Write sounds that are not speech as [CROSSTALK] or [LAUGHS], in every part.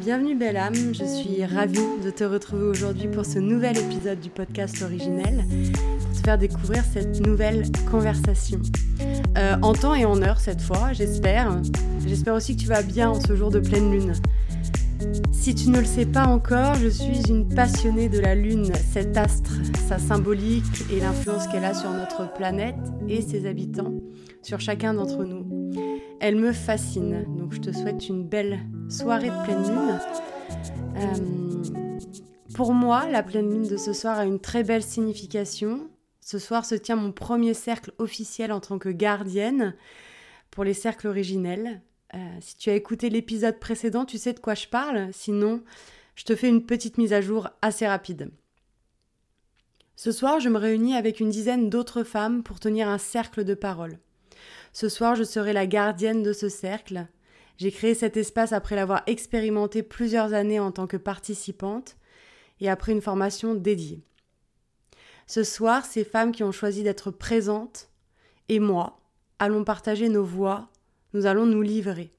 Bienvenue belle âme, je suis ravie de te retrouver aujourd'hui pour ce nouvel épisode du podcast originel, pour te faire découvrir cette nouvelle conversation. Euh, en temps et en heure cette fois, j'espère. J'espère aussi que tu vas bien en ce jour de pleine lune. Si tu ne le sais pas encore, je suis une passionnée de la Lune, cet astre, sa symbolique et l'influence qu'elle a sur notre planète et ses habitants, sur chacun d'entre nous. Elle me fascine, donc je te souhaite une belle soirée de pleine lune. Euh, pour moi, la pleine lune de ce soir a une très belle signification. Ce soir se tient mon premier cercle officiel en tant que gardienne pour les cercles originels. Euh, si tu as écouté l'épisode précédent, tu sais de quoi je parle. Sinon, je te fais une petite mise à jour assez rapide. Ce soir, je me réunis avec une dizaine d'autres femmes pour tenir un cercle de parole. Ce soir, je serai la gardienne de ce cercle. J'ai créé cet espace après l'avoir expérimenté plusieurs années en tant que participante et après une formation dédiée. Ce soir, ces femmes qui ont choisi d'être présentes et moi allons partager nos voix nous allons nous livrer.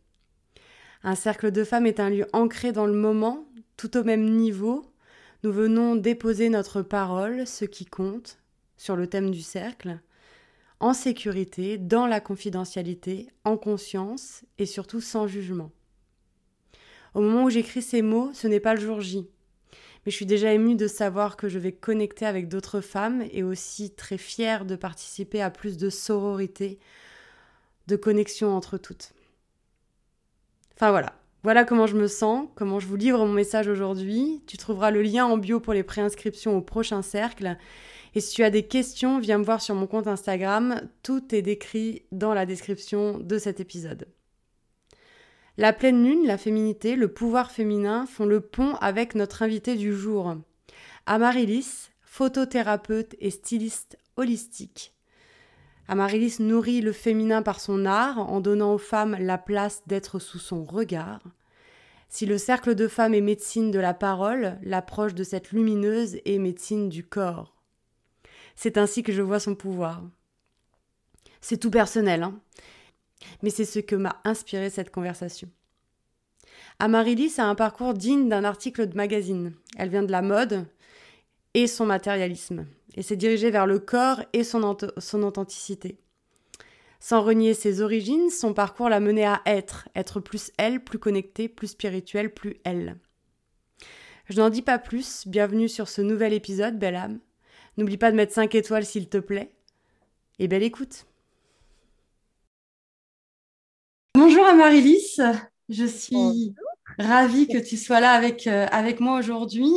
Un cercle de femmes est un lieu ancré dans le moment, tout au même niveau. Nous venons déposer notre parole, ce qui compte, sur le thème du cercle, en sécurité, dans la confidentialité, en conscience et surtout sans jugement. Au moment où j'écris ces mots, ce n'est pas le jour J. Mais je suis déjà émue de savoir que je vais connecter avec d'autres femmes et aussi très fière de participer à plus de sororité de connexion entre toutes. Enfin voilà, voilà comment je me sens, comment je vous livre mon message aujourd'hui. Tu trouveras le lien en bio pour les préinscriptions au prochain cercle. Et si tu as des questions, viens me voir sur mon compte Instagram. Tout est décrit dans la description de cet épisode. La pleine lune, la féminité, le pouvoir féminin font le pont avec notre invité du jour. Amaryllis, photothérapeute et styliste holistique. Amaryllis nourrit le féminin par son art en donnant aux femmes la place d'être sous son regard. Si le cercle de femmes est médecine de la parole, l'approche de cette lumineuse est médecine du corps. C'est ainsi que je vois son pouvoir. C'est tout personnel, hein mais c'est ce que m'a inspiré cette conversation. Amaryllis a un parcours digne d'un article de magazine. Elle vient de la mode et son matérialisme et s'est dirigée vers le corps et son, son authenticité. Sans renier ses origines, son parcours l'a menée à être, être plus elle, plus connectée, plus spirituelle, plus elle. Je n'en dis pas plus, bienvenue sur ce nouvel épisode, belle âme. N'oublie pas de mettre 5 étoiles s'il te plaît. Et belle écoute. Bonjour Amaryllis, je suis Ravie que tu sois là avec, euh, avec moi aujourd'hui.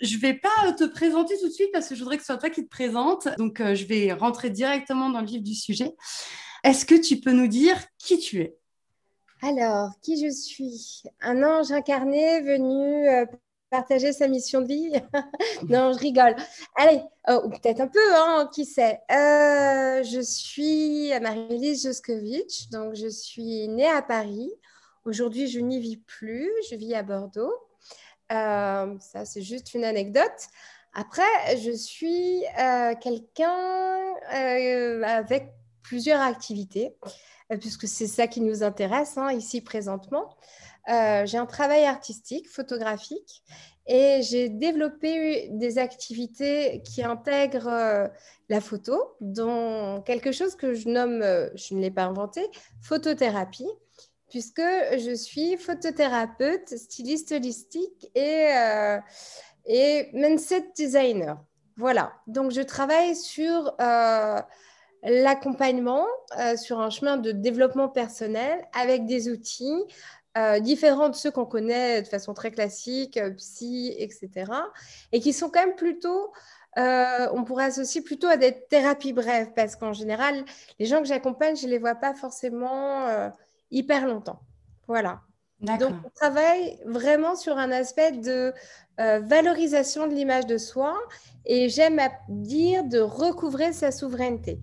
Je ne vais pas te présenter tout de suite parce que je voudrais que ce soit toi qui te présente. Donc, euh, je vais rentrer directement dans le vif du sujet. Est-ce que tu peux nous dire qui tu es? Alors, qui je suis? Un ange incarné venu euh, partager sa mission de vie? [LAUGHS] Non, je rigole. Allez, oh, peut-être un peu, hein, qui sait? Je suis Marie-Lise Joskovitch, donc je suis née à Paris Aujourd'hui, je n'y vis plus, je vis à Bordeaux. Euh, ça, c'est juste une anecdote. Après, je suis euh, quelqu'un euh, avec plusieurs activités, puisque c'est ça qui nous intéresse hein, ici présentement. j'ai un travail artistique, photographique, et j'ai développé des activités qui intègrent la photo, dont quelque chose que je nomme, je ne l'ai pas inventé, photothérapie puisque je suis photothérapeute, styliste holistique et, euh, et mindset designer. Voilà, donc je travaille sur euh, l'accompagnement, euh, sur un chemin de développement personnel avec des outils différents de ceux qu'on connaît de façon très classique, psy, etc. Et qui sont quand même plutôt on pourrait associer plutôt à des thérapies brèves parce qu'en général, les gens que j'accompagne, je ne les vois pas forcément hyper longtemps. Voilà. Donc, on travaille vraiment sur un aspect de euh, valorisation de l'image de soi et j'aime dire de recouvrer sa souveraineté.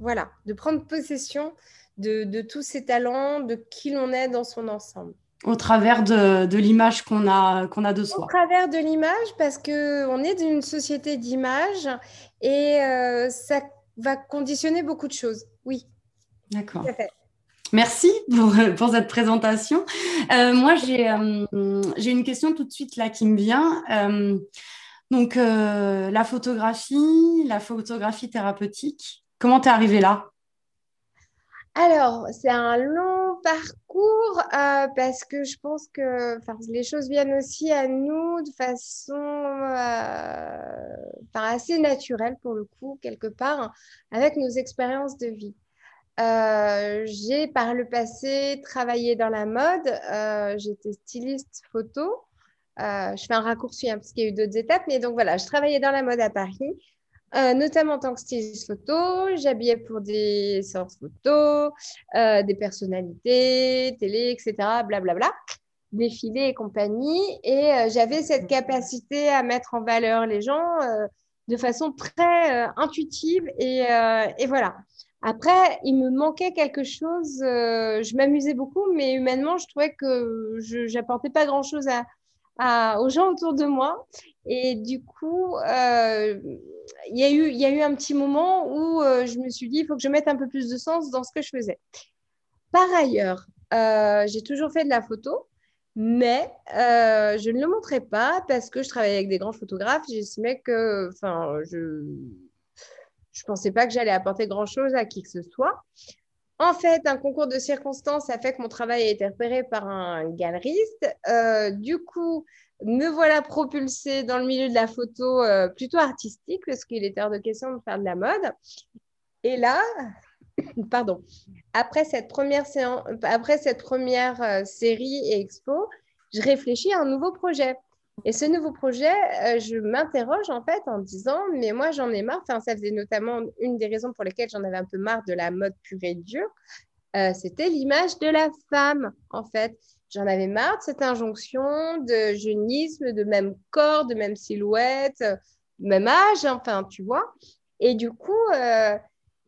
Voilà, de prendre possession de, tous ses talents, de qui l'on est dans son ensemble. Au travers de, l'image qu'on a, qu'on a de soi. Au travers de l'image, parce qu'on est dans une société d'image et euh, ça va conditionner beaucoup de choses. Oui. D'accord. Merci [LAUGHS] pour, cette présentation. moi, j'ai une question tout de suite là qui me vient. donc, la photographie, la photographie thérapeutique, comment t'es arrivée là? Alors, c'est un long parcours euh, parce que je pense que les choses viennent aussi à nous de façon euh, assez naturelle pour le coup, quelque part, avec nos expériences de vie. Euh, j'ai par le passé travaillé dans la mode, j'étais styliste photo. je fais un raccourci hein, parce qu'il y a eu d'autres étapes, mais donc voilà, je travaillais dans la mode à Paris. Euh, notamment en tant que styliste photo. J'habillais pour des séances photo, euh, des personnalités, télé, etc., blablabla, défilés et compagnie. Et euh, j'avais cette capacité à mettre en valeur les gens de façon très intuitive. Et, et, voilà. Après, il me manquait quelque chose. je m'amusais beaucoup, mais humainement, je trouvais que je n'apportais pas grand-chose aux gens autour de moi. Et du coup, euh, il y, a eu, un petit moment où euh, je me suis dit, il faut que je mette un peu plus de sens dans ce que je faisais. Par ailleurs, euh, j'ai toujours fait de la photo, mais je ne le montrais pas parce que je travaillais avec des grands photographes. J'estimais que, enfin, je ne pensais pas que j'allais apporter grand-chose à qui que ce soit. En fait, un concours de circonstances a fait que mon travail a été repéré par un galeriste. Euh, du coup, me voilà propulsée dans le milieu de la photo euh, plutôt artistique, parce qu'il était hors de question de faire de la mode. Et là, [COUGHS] pardon, après cette première, après cette première euh, série et expo, je réfléchis à un nouveau projet. Et ce nouveau projet, euh, je m'interroge en fait en disant, mais moi j'en ai marre, enfin, ça faisait notamment une des raisons pour lesquelles j'en avais un peu marre de la mode pure et dure, euh, c'était l'image de la femme en fait. J'en avais marre de cette injonction de jeunisme, de même corps, de même silhouette, même âge, enfin tu vois. Et du coup, euh,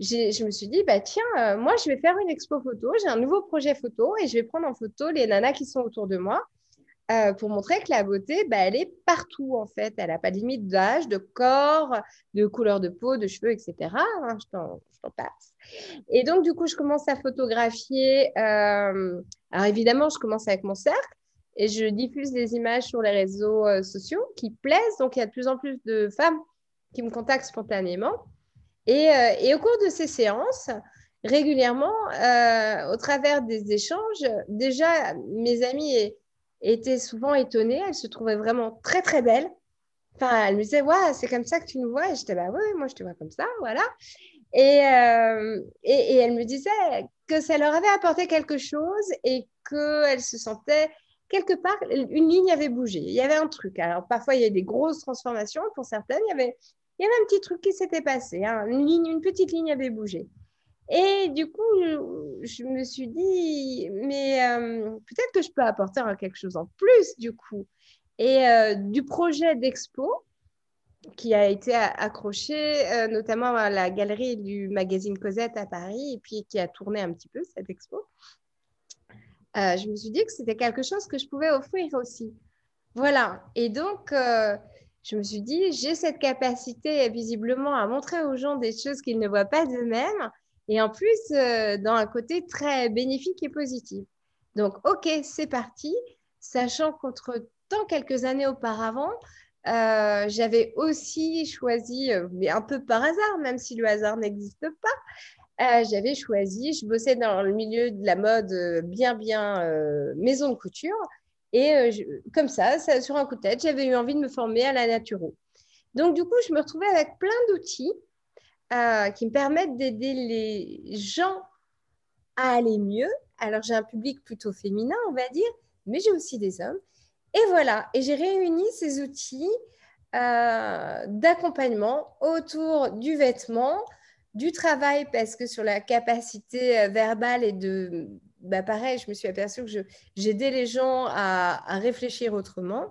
je me suis dit, bah tiens, moi je vais faire une expo photo, j'ai un nouveau projet photo et je vais prendre en photo les nanas qui sont autour de moi euh, pour montrer que la beauté, bah, elle est partout en fait. Elle n'a pas de limite d'âge, de corps, de couleur de peau, de cheveux, etc. Hein, je t'en passe. Et donc, du coup, je commence à photographier. Euh, alors, évidemment, je commence avec mon cercle et je diffuse des images sur les réseaux euh, sociaux qui plaisent. Donc, il y a de plus en plus de femmes qui me contactent spontanément. Et, et au cours de ces séances, régulièrement, au travers des échanges, déjà, mes amis et était souvent étonnée. Elle se trouvait vraiment très, très belle. Enfin, elle me disait, ouais, c'est comme ça que tu nous vois. Et j'étais, bah oui, moi, je te vois comme ça, voilà. Et, euh, et, elle me disait que ça leur avait apporté quelque chose et qu'elle se sentait quelque part, une ligne avait bougé. Il y avait un truc. Alors, parfois, il y a des grosses transformations. Pour certaines, il y avait, il y avait un petit truc qui s'était passé. Hein. Une, ligne, une petite ligne avait bougé. Et du coup, je, me suis dit, mais euh, peut-être que je peux apporter quelque chose en plus, du coup. Et euh, du projet d'expo, qui a été accroché euh, notamment à la galerie du magazine Cosette à Paris, et puis qui a tourné un petit peu cette expo, je me suis dit que c'était quelque chose que je pouvais offrir aussi. Voilà. Et donc, je me suis dit, j'ai cette capacité visiblement à montrer aux gens des choses qu'ils ne voient pas d'eux-mêmes et en plus euh, dans un côté très bénéfique et positif. Donc, ok, c'est parti, sachant qu'entre temps, quelques années auparavant, euh, j'avais aussi choisi, euh, mais un peu par hasard, même si le hasard n'existe pas, j'avais choisi, je bossais dans le milieu de la mode bien, bien maison de couture. Et comme ça, ça, sur un coup de tête, j'avais eu envie de me former à la naturo. Donc, du coup, je me retrouvais avec plein d'outils euh, qui me permettent d'aider les gens à aller mieux. Alors, j'ai un public plutôt féminin, on va dire, mais j'ai aussi des hommes. Et voilà, et j'ai réuni ces outils euh, d'accompagnement autour du vêtement, du travail, parce que sur la capacité euh, verbale et de... Bah pareil, je me suis aperçue que j'aidais les gens à, à réfléchir autrement,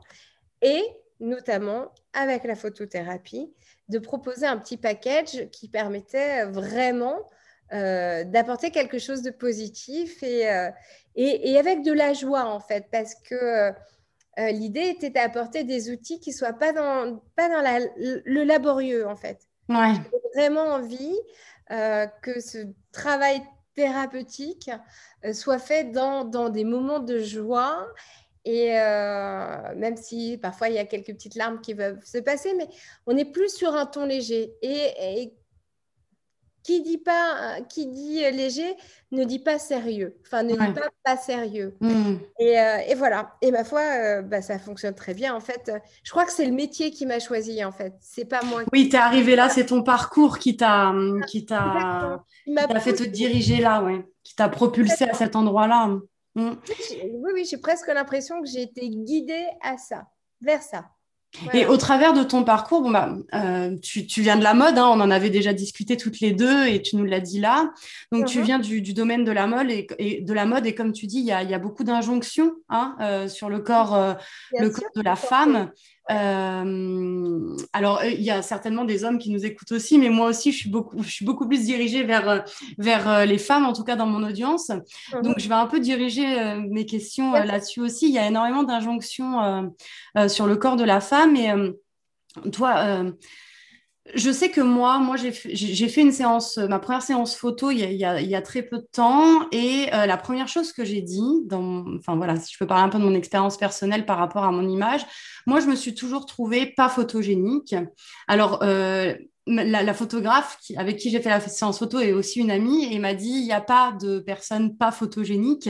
et notamment avec la photothérapie, de proposer un petit package qui permettait vraiment euh, d'apporter quelque chose de positif et, euh, et, et, avec de la joie en fait, parce que euh, l'idée était d'apporter des outils qui ne soient pas dans, pas dans la, le laborieux en fait. Ouais. J'ai vraiment envie que ce travail thérapeutique soit fait dans, dans, des moments de joie. Et même si parfois il y a quelques petites larmes qui peuvent se passer, mais on est plus sur un ton léger. et qui dit pas, qui dit léger ne dit pas sérieux. Enfin, ne dit pas pas sérieux. Hmm. Euh, et, voilà. Et ma foi, euh, bah, ça fonctionne très bien. En fait, je crois que c'est le métier qui m'a choisi. En fait, c'est pas moi. Oui, tu es arrivé là. C'est ton parcours qui t'a, qui t'a, fait te diriger là, ouais. Qui t'a propulsé à cet endroit-là. Hmm. Oui, oui, j'ai presque l'impression que j'ai été guidée à ça, vers ça. Et au travers de ton parcours, bon bah, euh, tu, tu, viens de la mode, hein, on en avait déjà discuté toutes les deux et tu nous l'as dit là. Donc tu uh-huh. viens du, du, domaine de la mode et, et, de la mode et comme tu dis, il y a, y a, beaucoup d'injonctions hein, euh, sur le corps, euh, le corps de la femme. Euh, alors, euh, il y a certainement des hommes qui nous écoutent aussi, mais moi aussi, je suis beaucoup, je suis beaucoup plus dirigée vers, euh, vers les femmes, en tout cas dans mon audience. Mhm. Donc, je vais un peu diriger mes questions là-dessus aussi. Il y a énormément d'injonctions sur le corps de la femme. Et toi, je sais que moi, moi j'ai fait une séance, ma première séance photo il y a, il y a, très peu de temps. Et euh, la première chose que j'ai dit, dans, enfin voilà, si je peux parler un peu de mon expérience personnelle par rapport à mon image, moi je me suis toujours trouvée pas photogénique. Alors, euh, la, photographe avec qui j'ai fait la séance photo est aussi une amie et m'a dit il n'y a pas de personne pas photogénique.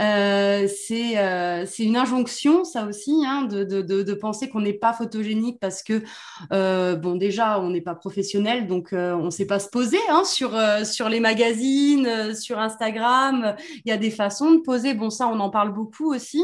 Euh, euh, c'est une injonction, ça aussi, hein, de, de, de, penser qu'on n'est pas photogénique parce que, euh, bon, déjà, on n'est pas professionnel, donc on ne sait pas se poser hein, sur, sur les magazines, sur Instagram. Il y a des façons de poser. Bon, ça, on en parle beaucoup aussi.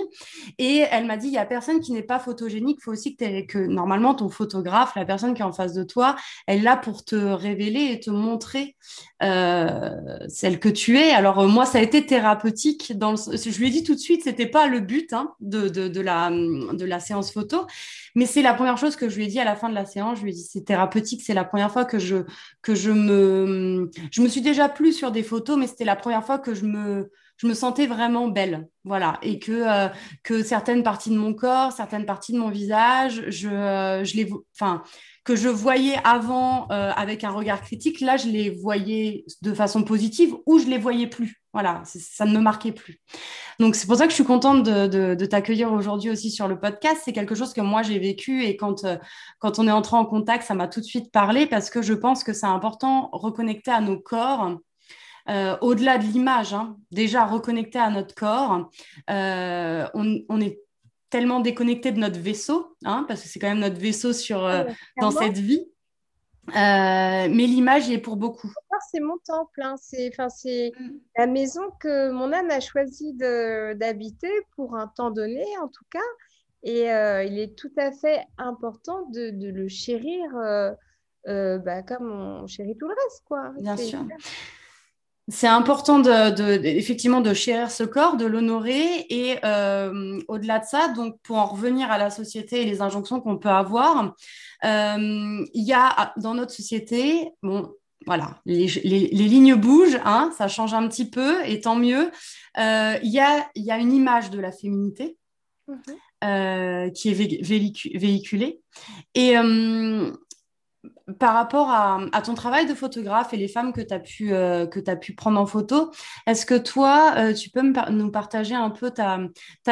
Et elle m'a dit il n'y a personne qui n'est pas photogénique. Il faut aussi que, que normalement, ton photographe, la personne qui est en face de toi, elle là pour te révéler et te montrer euh, celle que tu es. Alors euh, moi, ça a été thérapeutique. Dans Je lui ai dit tout de suite, c'était pas le but hein, de, de, la, de la séance photo, mais c'est la première chose que je lui ai dit à la fin de la séance. Je lui ai dit, c'est thérapeutique. C'est la première fois que je, que je me... Je me suis déjà plus sur des photos, mais c'était la première fois que je me je me sentais vraiment belle, voilà, et que euh, que certaines parties de mon corps, certaines parties de mon visage, je, je les, enfin, que je voyais avant euh, avec un regard critique, là, je les voyais de façon positive ou je les voyais plus. Voilà, ça ne me marquait plus. Donc, c'est pour ça que je suis contente de, t'accueillir aujourd'hui aussi sur le podcast. C'est quelque chose que moi, j'ai vécu et quand, euh, quand on est entré en contact, ça m'a tout de suite parlé parce que je pense que c'est important reconnecter à nos corps. Euh, au-delà de l'image, hein. déjà reconnecter à notre corps, on, est tellement déconnecté de notre vaisseau, hein, parce que c'est quand même notre vaisseau sur, euh, dans cette vie. Euh, mais l'image y est pour beaucoup. C'est mon temple, hein. c'est mm. la maison que mon âme a choisi d'habiter pour un temps donné, en tout cas. Et euh, il est tout à fait important de, de le chérir bah, comme on chérit tout le reste. Quoi. Bien sûr c'est important de, effectivement de chérir ce corps, de l'honorer et euh, au-delà de ça, donc pour en revenir à la société et les injonctions qu'on peut avoir, euh, il y a dans notre société, bon, voilà, les, lignes bougent, hein, ça change un petit peu et tant mieux. Euh, il y, a, y, a, une image de la féminité mhm. qui est véhiculée et par rapport à, ton travail de photographe et les femmes que tu as, pu, euh, pu prendre en photo, est-ce que toi, euh, tu peux nous partager un peu ta,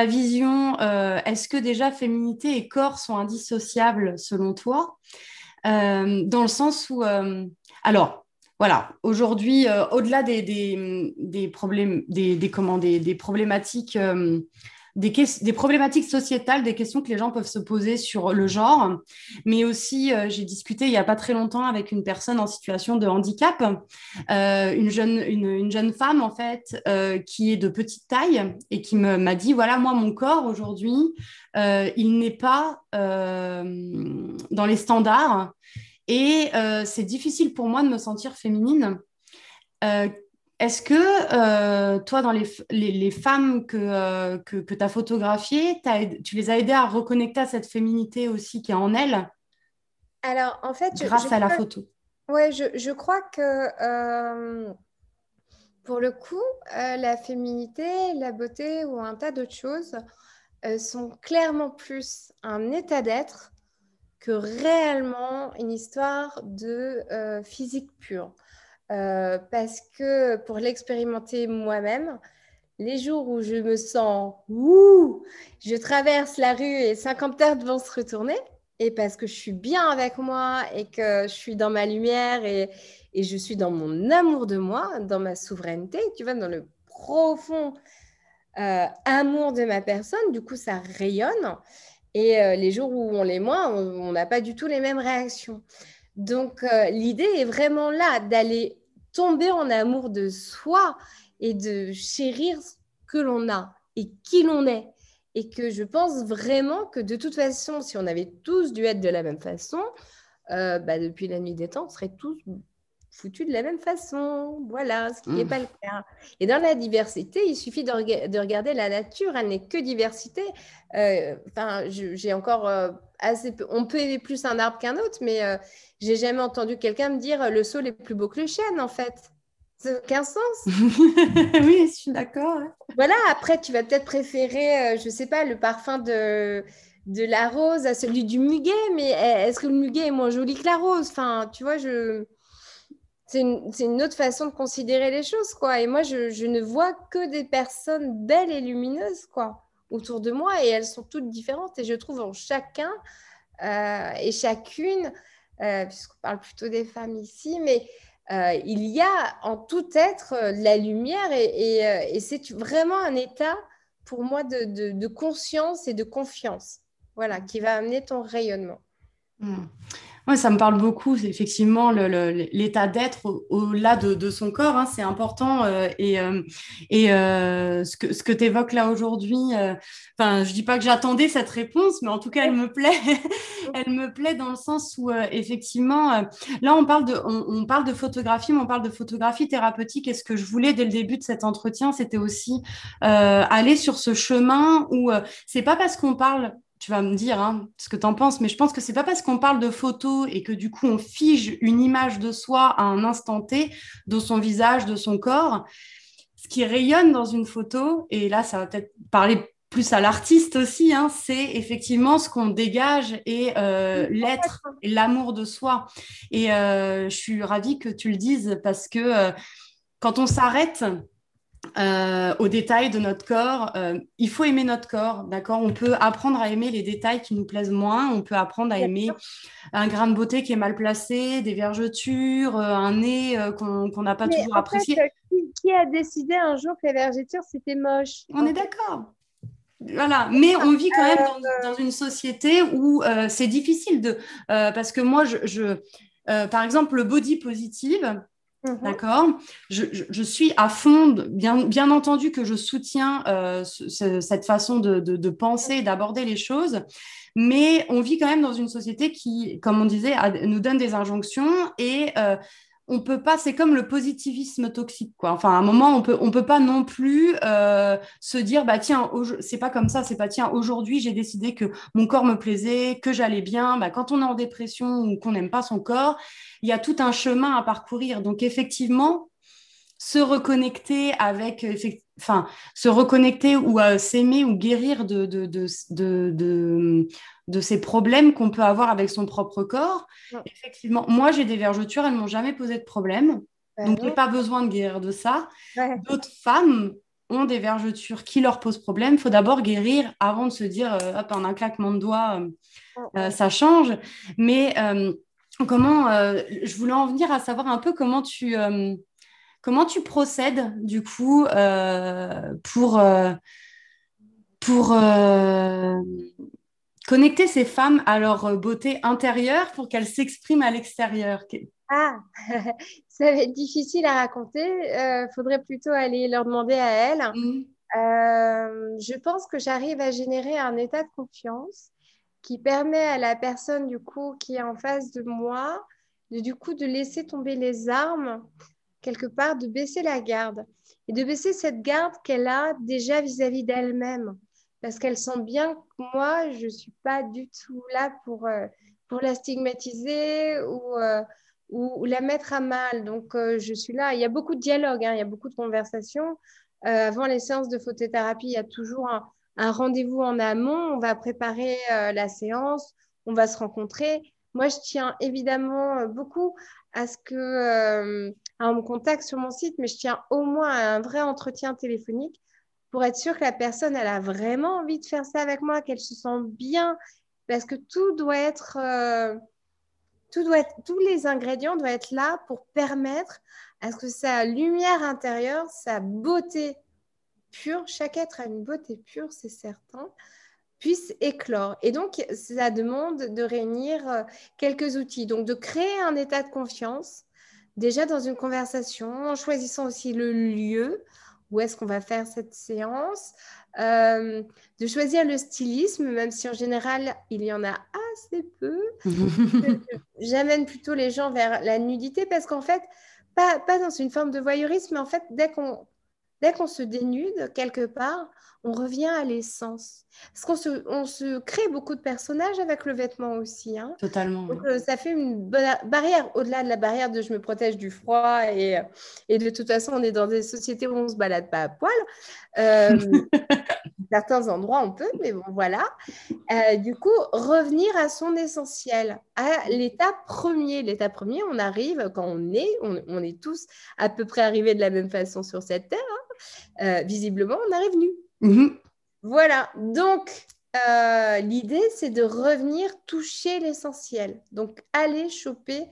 vision euh, Est-ce que déjà féminité et corps sont indissociables selon toi? Dans le sens où... alors, voilà, aujourd'hui, au-delà des, des, problèmes, des, des, des problématiques des, problématiques sociétales, des questions que les gens peuvent se poser sur le genre. Mais aussi, euh, j'ai discuté il n'y a pas très longtemps avec une personne en situation de handicap, euh, une, jeune, une, jeune femme en fait, euh, qui est de petite taille et qui m'a dit, voilà, moi, mon corps aujourd'hui, il n'est pas dans les standards et c'est difficile pour moi de me sentir féminine. Est-ce que euh, toi, dans les, les, femmes que, euh, que, tu as photographiées, tu les as aidées à reconnecter à cette féminité aussi qui est en elles? Alors, en fait, grâce à la photo. Oui, je, je, crois que euh, pour le coup, la féminité, la beauté ou un tas d'autres choses sont clairement plus un état d'être que réellement une histoire de physique pure. Parce que pour l'expérimenter moi-même, les jours où je me sens ouh, je traverse la rue et 50 heures vont se retourner, et parce que je suis bien avec moi et que je suis dans ma lumière et, et je suis dans mon amour de moi, dans ma souveraineté, tu vois, dans le profond euh, amour de ma personne, du coup, ça rayonne. Et euh, les jours où on l'est moins, on n'a pas du tout les mêmes réactions. Donc, euh, l'idée est vraiment là, d'aller tomber en amour de soi et de chérir ce que l'on a et qui l'on est. Et que je pense vraiment que de toute façon, si on avait tous dû être de la même façon, bah, depuis la nuit des temps, on serait tous foutu de la même façon. Voilà, ce qui n'est mmh. pas le cas. Et dans la diversité, il suffit de, regarder la nature, elle n'est que diversité. Euh, enfin, j'ai encore euh, assez peu. On peut aimer plus un arbre qu'un autre, mais euh, j'ai jamais entendu quelqu'un me dire le sol est plus beau que le chêne, en fait. Ça n'a aucun sens. [LAUGHS] oui, je suis d'accord. Voilà, après, tu vas peut-être préférer, je ne sais pas, le parfum de de la rose à celui du muguet, mais est-ce que le muguet est moins joli que la rose? Enfin, tu vois, je c'est une, autre façon de considérer les choses, quoi. Et moi, je, ne vois que des personnes belles et lumineuses, quoi, autour de moi, et elles sont toutes différentes. Et je trouve en chacun euh, et chacune, euh, puisqu'on parle plutôt des femmes ici, mais euh, il y a en tout être la lumière, et, c'est vraiment un état pour moi de, conscience et de confiance, voilà, qui va amener ton rayonnement. Mmh. Oui, ça me parle beaucoup, effectivement, l'état d'être au-delà de, son corps, hein, c'est important. Euh, et euh, et euh, ce que, ce que tu évoques là aujourd'hui, enfin, je dis pas que j'attendais cette réponse, mais en tout cas, elle me plaît. [LAUGHS] elle me plaît dans le sens où, effectivement, là, on parle, de, on, parle de photographie, mais on parle de photographie thérapeutique. Et ce que je voulais dès le début de cet entretien, c'était aussi aller sur ce chemin où c'est pas parce qu'on parle tu vas me dire hein, ce que tu en penses, mais je pense que c'est pas parce qu'on parle de photos et que du coup on fige une image de soi à un instant T, de son visage, de son corps. Ce qui rayonne dans une photo, et là ça va peut-être parler plus à l'artiste aussi, hein, c'est effectivement ce qu'on dégage et euh, l'être et l'amour de soi. Et euh, je suis ravie que tu le dises parce que euh, quand on s'arrête euh, aux détails de notre corps. Euh, il faut aimer notre corps, d'accord? On peut apprendre à aimer les détails qui nous plaisent moins. On peut apprendre à aimer un grain de beauté qui est mal placé, des vergetures, euh, un nez qu'on n'a pas toujours apprécié. qui, a décidé un jour que les vergetures, c'était moche? On est d'accord. Voilà, mais on vit quand même dans, une société où c'est difficile de... parce que moi, je, par exemple, le body positive. D'accord. Je, suis à fond, bien, bien entendu que je soutiens euh, cette façon de, penser d'aborder les choses, mais on vit quand même dans une société qui, comme on disait, nous donne des injonctions et euh, on peut pas, c'est comme le positivisme toxique, quoi. Enfin, à un moment, on peut, on peut pas non plus euh, se dire, bah tiens, c'est pas comme ça, c'est pas tiens, aujourd'hui, j'ai décidé que mon corps me plaisait, que j'allais bien. Bah, quand on est en dépression ou qu'on n'aime pas son corps, il y a tout un chemin à parcourir. Donc, effectivement, se reconnecter avec, enfin, se reconnecter ou s'aimer ou guérir de de ces problèmes qu'on peut avoir avec son propre corps. Effectivement, moi, j'ai des vergetures, elles ne m'ont jamais posé de problème. Bah donc, je n'ai pas besoin de guérir de ça. D'autres femmes ont des vergetures qui leur posent problème. Il faut d'abord guérir avant de se dire, euh, hop, en un claquement de doigts, euh, euh, ça change. Mais comment, je voulais en venir à savoir un peu comment tu, comment tu procèdes, du coup, pour... pour connecter ces femmes à leur euh, beauté intérieure pour qu'elles s'expriment à l'extérieur. Ah, [LAUGHS] ça va être difficile à raconter. Il euh, faudrait plutôt aller leur demander à elles. Mm. Euh, je pense que j'arrive à générer un état de confiance qui permet à la personne du coup qui est en face de moi de, du coup de laisser tomber les armes quelque part, de baisser la garde et de baisser cette garde qu'elle a déjà vis-à-vis d'elle-même parce qu'elle sent bien que moi, je ne suis pas du tout là pour, euh, pour la stigmatiser ou, euh, ou, la mettre à mal. Donc, euh, je suis là. Il y a beaucoup de dialogue, hein, il y a beaucoup de conversations. avant les séances de photothérapie, il y a toujours un, rendez-vous en amont. On va préparer la séance, on va se rencontrer. Moi, je tiens évidemment beaucoup à ce que on me contacte sur mon site, mais je tiens au moins à un vrai entretien téléphonique pour être sûr que la personne, elle a vraiment envie de faire ça avec moi, qu'elle se sent bien, parce que tout doit être, euh, tout doit tous les ingrédients doivent être là pour permettre à ce que sa lumière intérieure, sa beauté pure, chaque être a une beauté pure, c'est certain, puisse éclore. Et donc, ça demande de réunir euh, quelques outils. Donc, de créer un état de confiance, déjà dans une conversation, en choisissant aussi le lieu où est-ce qu'on va faire cette séance, euh, de choisir le stylisme, même si en général, il y en a assez peu. [LAUGHS] J'amène plutôt les gens vers la nudité parce qu'en fait, pas, pas, dans une forme de voyeurisme, mais en fait, dès qu'on dès qu'on se dénude quelque part, on revient à l'essence. Parce qu'on se, on se crée beaucoup de personnages avec le vêtement aussi. Hein. Totalement. Donc, euh, ça fait une barrière, au-delà de la barrière de je me protège du froid et, et, de toute façon, on est dans des sociétés où on ne se balade pas à poil. Euh, [LAUGHS] certains endroits, on peut, mais bon, voilà. Euh, du coup, revenir à son essentiel, à l'état premier. L'état premier, on arrive quand on est, on, on, est tous à peu près arrivés de la même façon sur cette terre. Hein. Euh, visiblement, on arrive nu. Mhm. Voilà. Donc, euh, l'idée, c'est de revenir toucher l'essentiel. Donc, aller choper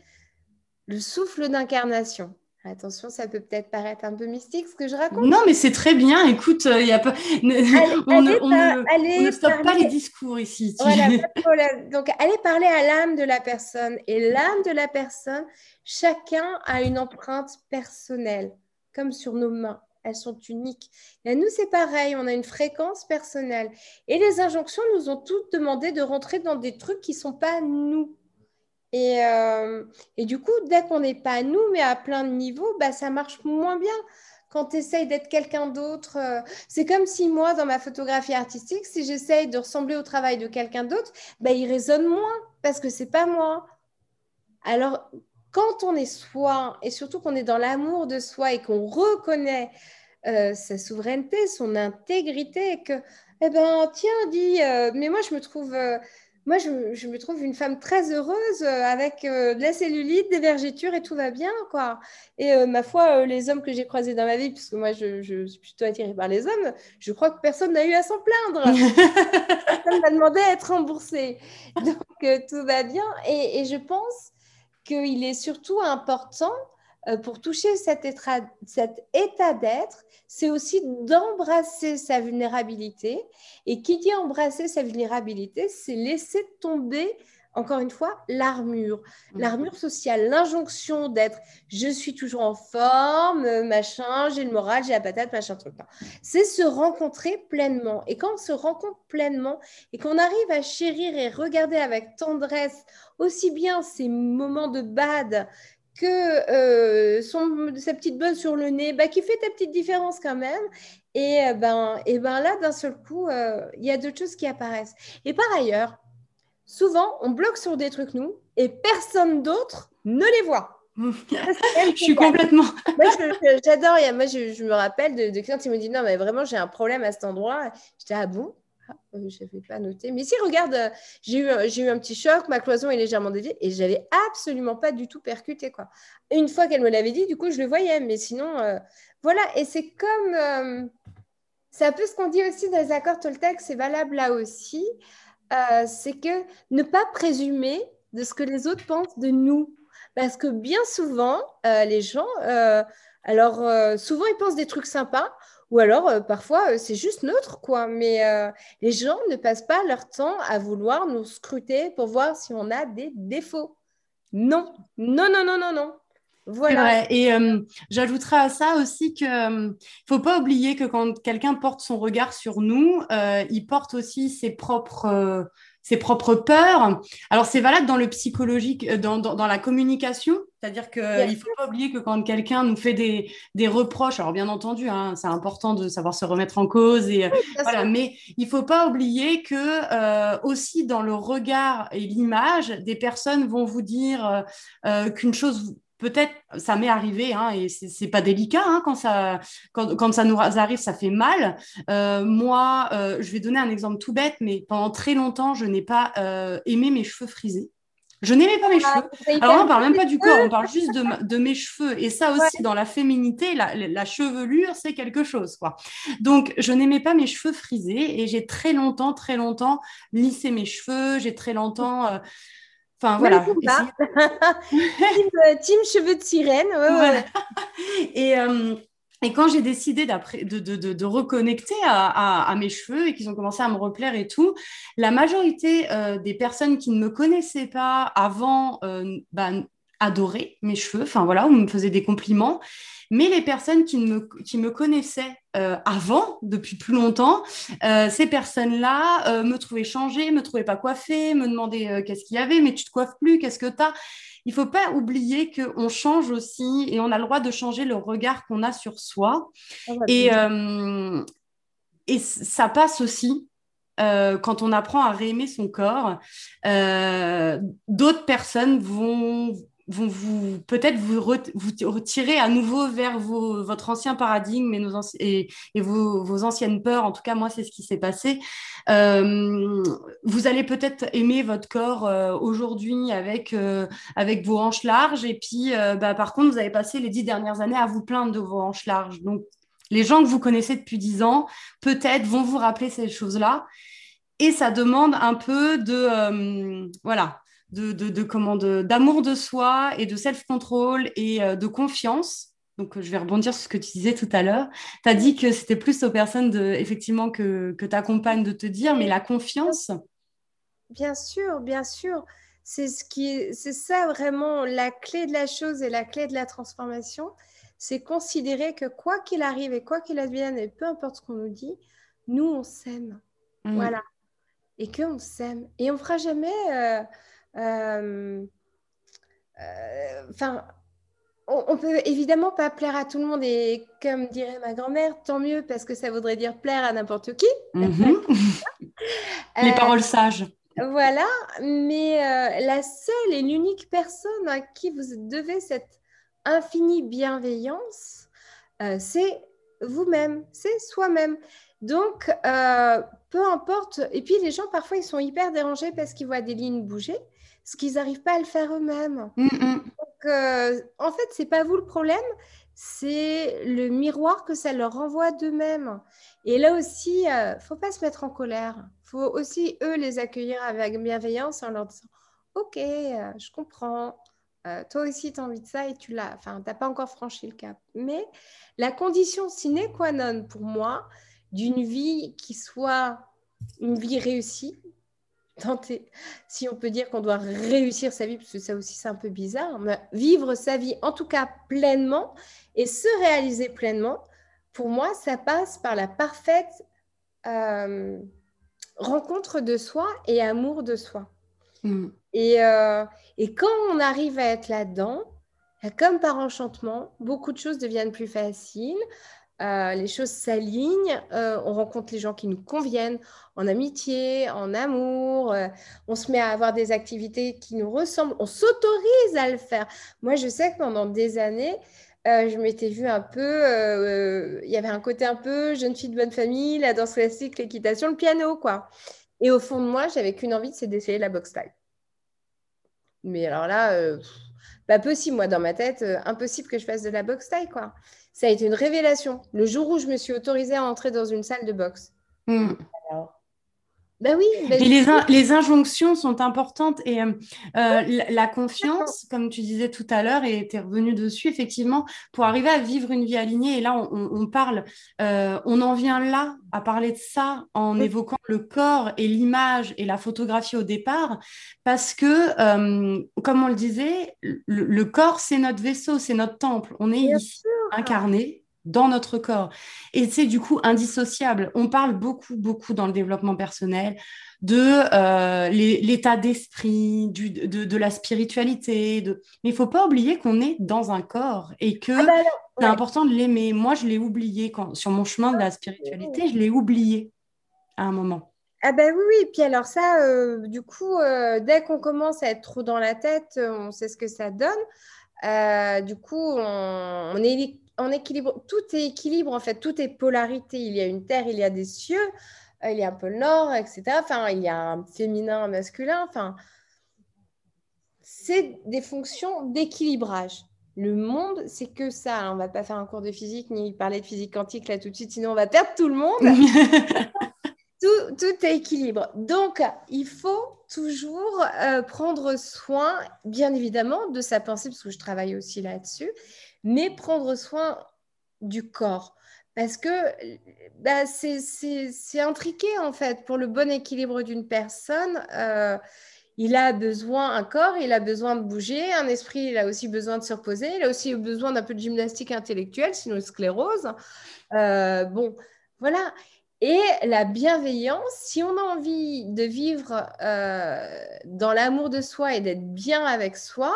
le souffle d'incarnation. Attention, ça peut peut-être paraître un peu mystique ce que je raconte. Non, mais c'est très bien. Écoute, il y a pas... on, ne, stoppe pas les discours ici. Donc, allez parler à l'âme de la personne. Et l'âme de la personne, chacun a une empreinte personnelle, comme sur nos mains. Elles sont uniques. Et nous, c'est pareil. On a une fréquence personnelle. Et les injonctions nous ont toutes demandé de rentrer dans des trucs qui ne sont pas nous. Euh, et, du coup, dès qu'on n'est pas nous, mais à plein de niveaux, bah, ça marche moins bien. Quand tu essayes d'être quelqu'un d'autre, euh, c'est comme si moi, dans ma photographie artistique, si j'essaye de ressembler au travail de quelqu'un d'autre, bah, il résonne moins parce que c'est pas moi. Alors, quand on est soi, et surtout qu'on est dans l'amour de soi et qu'on reconnaît euh, sa souveraineté, son intégrité, que, eh ben, tiens, dis, mais moi, je me trouve moi, je, me trouve une femme très heureuse euh, avec euh, de la cellulite, des vergitures et tout va bien, quoi. Et euh, ma foi, les hommes que j'ai croisés dans ma vie, puisque moi, je, suis plutôt attirée par les hommes, je crois que personne n'a eu à s'en plaindre. [LAUGHS] personne m'a demandé à être remboursé. Donc, tout va bien. et je pense qu'il est surtout important euh, pour toucher cet état, cet état d'être, c'est aussi d'embrasser sa vulnérabilité. Et qui dit embrasser sa vulnérabilité, c'est laisser tomber, encore une fois, l'armure. Mmh. L'armure sociale, l'injonction d'être je suis toujours en forme, machin, j'ai le moral, j'ai la patate, machin, truc. C'est se rencontrer pleinement. Et quand on se rencontre pleinement et qu'on arrive à chérir et regarder avec tendresse aussi bien ces moments de bad que euh, son, sa petite bonne sur le nez, bah, qui fait ta petite différence quand même. Et, euh, ben, et ben là, d'un seul coup, euh, il y a d'autres choses qui apparaissent. Et par ailleurs, souvent, on bloque sur des trucs, nous, et personne d'autre ne les voit. [LAUGHS] je suis complètement. [LAUGHS] moi, j'adore. Moi, je, je, me rappelle de, de clients qui me disent Non, mais vraiment, j'ai un problème à cet endroit. J'étais Ah bon? Ah, euh, je n'avais pas noté. Mais si, regarde, euh, j'ai eu, j'ai eu un petit choc, ma cloison est légèrement déviée et j'avais absolument pas du tout percuté. Quoi. Une fois qu'elle me l'avait dit, du coup, je le voyais. Mais sinon, euh, voilà. Et c'est comme. c'est un peu ce qu'on dit aussi dans les accords Toltec, c'est valable là aussi. C'est que ne pas présumer de ce que les autres pensent de nous. Parce que bien souvent, les gens, alors souvent, ils pensent des trucs sympas. Ou alors, euh, parfois, euh, c'est juste neutre, quoi. Mais euh, les gens ne passent pas leur temps à vouloir nous scruter pour voir si on a des défauts. Non, non, non, non, non, non. Voilà. Et j'ajouterais à ça aussi qu'il ne faut pas oublier que quand quelqu'un porte son regard sur nous, il porte aussi ses propres ses propres peurs. Alors, c'est valable dans le psychologique, euh, dans, dans, la communication. C'est-à-dire qu'il ne faut pas oublier que quand quelqu'un nous fait des, des reproches, alors bien entendu, hein, c'est important de savoir se remettre en cause, et, voilà, mais il ne faut pas oublier que euh, aussi dans le regard et l'image, des personnes vont vous dire euh, qu'une chose peut-être, ça m'est arrivé, hein, et c'est pas délicat hein, quand, ça, quand, ça nous arrive, ça fait mal. Euh, moi, euh, je vais donner un exemple tout bête, mais pendant très longtemps, je n'ai pas euh, aimé mes cheveux frisés. Je n'aimais pas mes ah, cheveux. Alors, on ne parle même pas du corps, on parle juste de, mes cheveux. Et ça aussi, dans la féminité, la, chevelure, c'est quelque chose. Quoi. Donc, je n'aimais pas mes cheveux frisés et j'ai très longtemps, très longtemps lissé mes cheveux. J'ai très longtemps. Euh, enfin, voilà. [LAUGHS] Euh, team, cheveux de sirène. [LAUGHS] Et. Euh, et quand j'ai décidé de, de, reconnecter à, mes cheveux et qu'ils ont commencé à me replaire et tout, la majorité euh, des personnes qui ne me connaissaient pas avant euh, bah, adoraient mes cheveux, enfin voilà, ou me faisaient des compliments. Mais les personnes qui me, qui me connaissaient euh, avant, depuis plus longtemps, ces personnes-là me trouvaient changée, me trouvaient pas coiffée, me demandaient qu'est-ce qu'il y avait, mais tu te coiffes plus, qu'est-ce que tu as il ne faut pas oublier qu'on change aussi et on a le droit de changer le regard qu'on a sur soi. Ah et, euh, et ça passe aussi euh, quand on apprend à réaimer son corps. Euh, d'autres personnes vont vont vous peut-être vous, retirer à nouveau vers votre ancien paradigme et, vos, anciennes peurs. En tout cas, moi, c'est ce qui s'est passé. Euh, vous allez peut-être aimer votre corps euh, aujourd'hui avec, euh, avec vos hanches larges. Et puis, bah, par contre, vous avez passé les dix dernières années à vous plaindre de vos hanches larges. Donc, les gens que vous connaissez depuis dix ans, peut-être vont vous rappeler ces choses-là. Et ça demande un peu de... voilà de, de, d'amour de soi et de self-control et euh, de confiance. Donc, je vais rebondir sur ce que tu disais tout à l'heure. Tu as dit que c'était plus aux personnes de, effectivement que, que tu accompagnes de te dire, mais la confiance. Bien sûr, bien sûr. C'est ce qui c'est ça vraiment la clé de la chose et la clé de la transformation. C'est considérer que quoi qu'il arrive et quoi qu'il advienne, et peu importe ce qu'on nous dit, nous, on s'aime. Mmh. Voilà. Et qu'on s'aime. Et on fera jamais. Euh, euh, euh, enfin, on, peut évidemment pas plaire à tout le monde et comme dirait ma grand-mère, tant mieux parce que ça voudrait dire plaire à n'importe qui. Mhm. [LAUGHS] [LAUGHS] Les euh, paroles sages. Voilà, mais la seule et l'unique personne à qui vous devez cette infinie bienveillance, c'est vous-même, c'est soi-même. Donc, peu importe, et puis les gens parfois ils sont hyper dérangés parce qu'ils voient des lignes bouger ce qu'ils n'arrivent pas à le faire eux-mêmes. Mm, mm. Donc, euh, en fait, c'est pas vous le problème, c'est le miroir que ça leur renvoie d'eux-mêmes. Et là aussi, euh, faut pas se mettre en colère. faut aussi, eux, les accueillir avec bienveillance en leur disant Ok, euh, je comprends. toi aussi, tu as envie de ça et tu l'as. Enfin, tu n'as pas encore franchi le cap. Mais la condition sine qua non pour moi d'une vie qui soit une vie réussie, tenter, si on peut dire qu'on doit réussir sa vie, parce que ça aussi c'est un peu bizarre, mais vivre sa vie en tout cas pleinement et se réaliser pleinement, pour moi, ça passe par la parfaite euh, rencontre de soi et amour de soi. Mm. Et, euh, et, quand on arrive à être là-dedans, comme par enchantement, beaucoup de choses deviennent plus faciles. Euh, les choses s'alignent, euh, on rencontre les gens qui nous conviennent en amitié, en amour, euh, on se met à avoir des activités qui nous ressemblent, on s'autorise à le faire. Moi, je sais que pendant des années, je m'étais vue un peu, il y avait un côté un peu jeune fille de bonne famille, la danse classique, l'équitation, le piano, quoi. Et au fond de moi, j'avais qu'une envie, c'est d'essayer la boxe taille. Mais alors là, pas possible, moi, dans ma tête, impossible que je fasse de la boxe taille, quoi ça a été une révélation. Le jour où je me suis autorisée à entrer dans une salle de boxe. Hmm. Ben oui. Ben les, les, injonctions sont importantes et euh, euh, la, confiance, comme tu disais tout à l'heure, et tu es revenu dessus, effectivement, pour arriver à vivre une vie alignée. Et là, on, parle, euh, on en vient là à parler de ça en évoquant le corps et l'image et la photographie au départ, parce que, comme on le disait, le, corps, c'est notre vaisseau, c'est notre temple. On est ici incarné dans notre corps. Et c'est du coup indissociable. On parle beaucoup, beaucoup dans le développement personnel de euh, l'état d'esprit, de, de, la spiritualité. De... Mais il faut pas oublier qu'on est dans un corps et que ah bah c'est important de l'aimer. Moi, je l'ai oublié quand, sur mon chemin de la spiritualité, je l'ai oublié à un moment. Ah ben oui, oui, puis alors ça, euh, du coup, euh, dès qu'on commence à être trop dans la tête, on sait ce que ça donne. du coup, on, on est en équilibre, tout est équilibre en fait, tout est polarité. Il y a une terre, il y a des cieux, euh, il y a un peu le nord, etc. Enfin, il y a un féminin, un masculin. Enfin, c'est des fonctions d'équilibrage. Le monde, c'est que ça. On va pas faire un cours de physique ni parler de physique quantique là tout de suite, sinon on va perdre tout le monde. [LAUGHS] tout, tout, est équilibre. Donc, il faut toujours euh, prendre soin, bien évidemment, de sa pensée, parce que je travaille aussi là-dessus, mais prendre soin du corps. Parce que bah, c'est intriqué, en fait, pour le bon équilibre d'une personne. Euh, il a besoin, un corps, il a besoin de bouger, un esprit, il a aussi besoin de se reposer, il a aussi besoin d'un peu de gymnastique intellectuelle, sinon sclérose. Euh, bon, voilà. Et la bienveillance, si on a envie de vivre euh, dans l'amour de soi et d'être bien avec soi,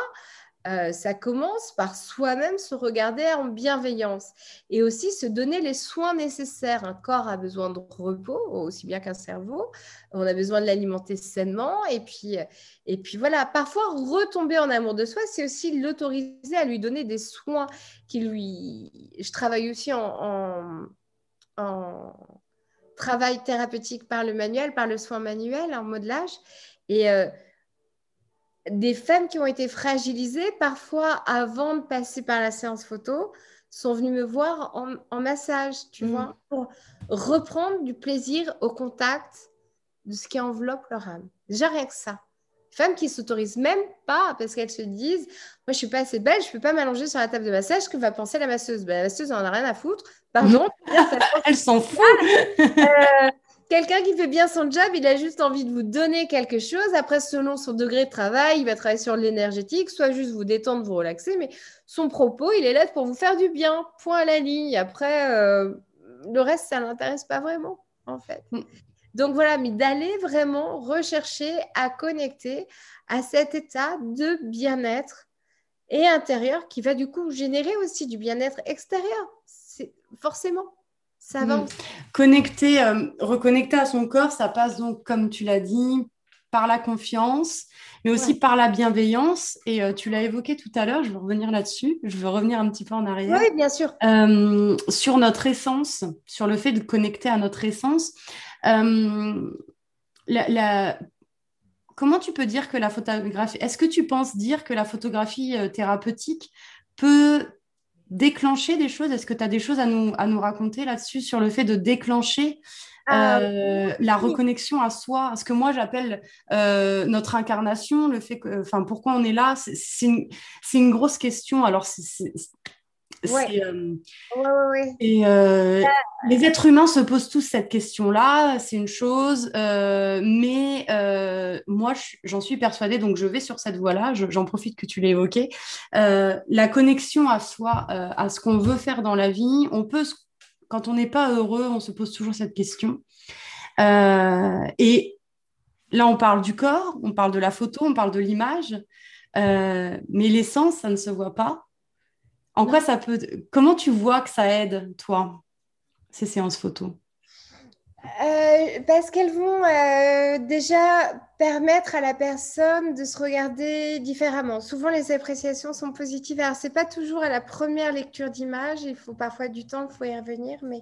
euh, ça commence par soi-même se regarder en bienveillance et aussi se donner les soins nécessaires. Un corps a besoin de repos, aussi bien qu'un cerveau. On a besoin de l'alimenter sainement. Et puis, et puis voilà, parfois retomber en amour de soi, c'est aussi l'autoriser à lui donner des soins qui lui... Je travaille aussi en, travail thérapeutique par le manuel, par le soin manuel, en modelage. Et... Euh, des femmes qui ont été fragilisées, parfois avant de passer par la séance photo, sont venues me voir en, massage, tu mm. vois, pour reprendre du plaisir au contact de ce qui enveloppe leur âme. Déjà rien que ça. Femmes qui s'autorisent même pas parce qu'elles se disent Moi, je suis pas assez belle, je peux pas m'allonger sur la table de massage. Que va penser la masseuse ben, La masseuse, en a rien à foutre. Pardon. [LAUGHS] Elle s'en fout. Quelqu'un qui fait bien son job, il a juste envie de vous donner quelque chose. Après, selon son degré de travail, il va travailler sur l'énergétique, soit juste vous détendre, vous relaxer. Mais son propos, il est là pour vous faire du bien. Point à la ligne. Après, euh, le reste, ça ne l'intéresse pas vraiment, en fait. Mm. Donc voilà, mais d'aller vraiment rechercher à connecter à cet état de bien-être et intérieur qui va du coup générer aussi du bien-être extérieur. C'est forcément. Ça va. Mm. Connecter, euh, reconnecter à son corps, ça passe donc, comme tu l'as dit, par la confiance, mais aussi par la bienveillance. Et euh, tu l'as évoqué tout à l'heure, je veux revenir là-dessus, je veux revenir un petit peu en arrière. Oui, bien sûr. Euh, sur notre essence, sur le fait de connecter à notre essence. La, Comment tu peux dire que la photographie, est-ce que tu penses dire que la photographie thérapeutique peut déclencher des choses? Est-ce que tu as des choses à nous, à nous raconter là-dessus sur le fait de déclencher ah, euh, la reconnexion à soi, ce que moi j'appelle euh, notre incarnation, le fait que, enfin, pourquoi on est là, c'est une, une, grosse question. Alors, c'est euh, et euh, les êtres humains se posent tous cette question-là, c'est une chose, euh, mais moi j'en suis persuadée, donc je vais sur cette voie-là, j'en profite que tu l'as évoqué. la connexion à soi, à ce qu'on veut faire dans la vie, on peut, quand on n'est pas heureux, on se pose toujours cette question. et là, on parle du corps, on parle de la photo, on parle de l'image, mais l'essence, ça ne se voit pas. En quoi ça peut. Comment tu vois que ça aide, toi, ces séances photos euh, parce qu'elles vont euh, déjà permettre à la personne de se regarder différemment. Souvent, les appréciations sont positives. Alors, c'est pas toujours à la première lecture d'image. Il faut parfois du temps, il faut y revenir. Mais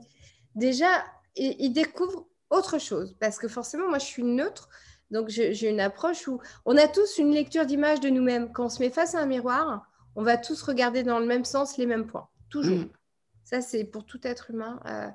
déjà, ils découvrent autre chose. Parce que forcément, moi, je suis neutre. Donc, j'ai une approche où on a tous une lecture d'image de nous-mêmes. Quand on se met face à un miroir, on va tous regarder dans le même sens les mêmes points. Toujours. Mm. Ça, c'est pour tout être humain. Euh,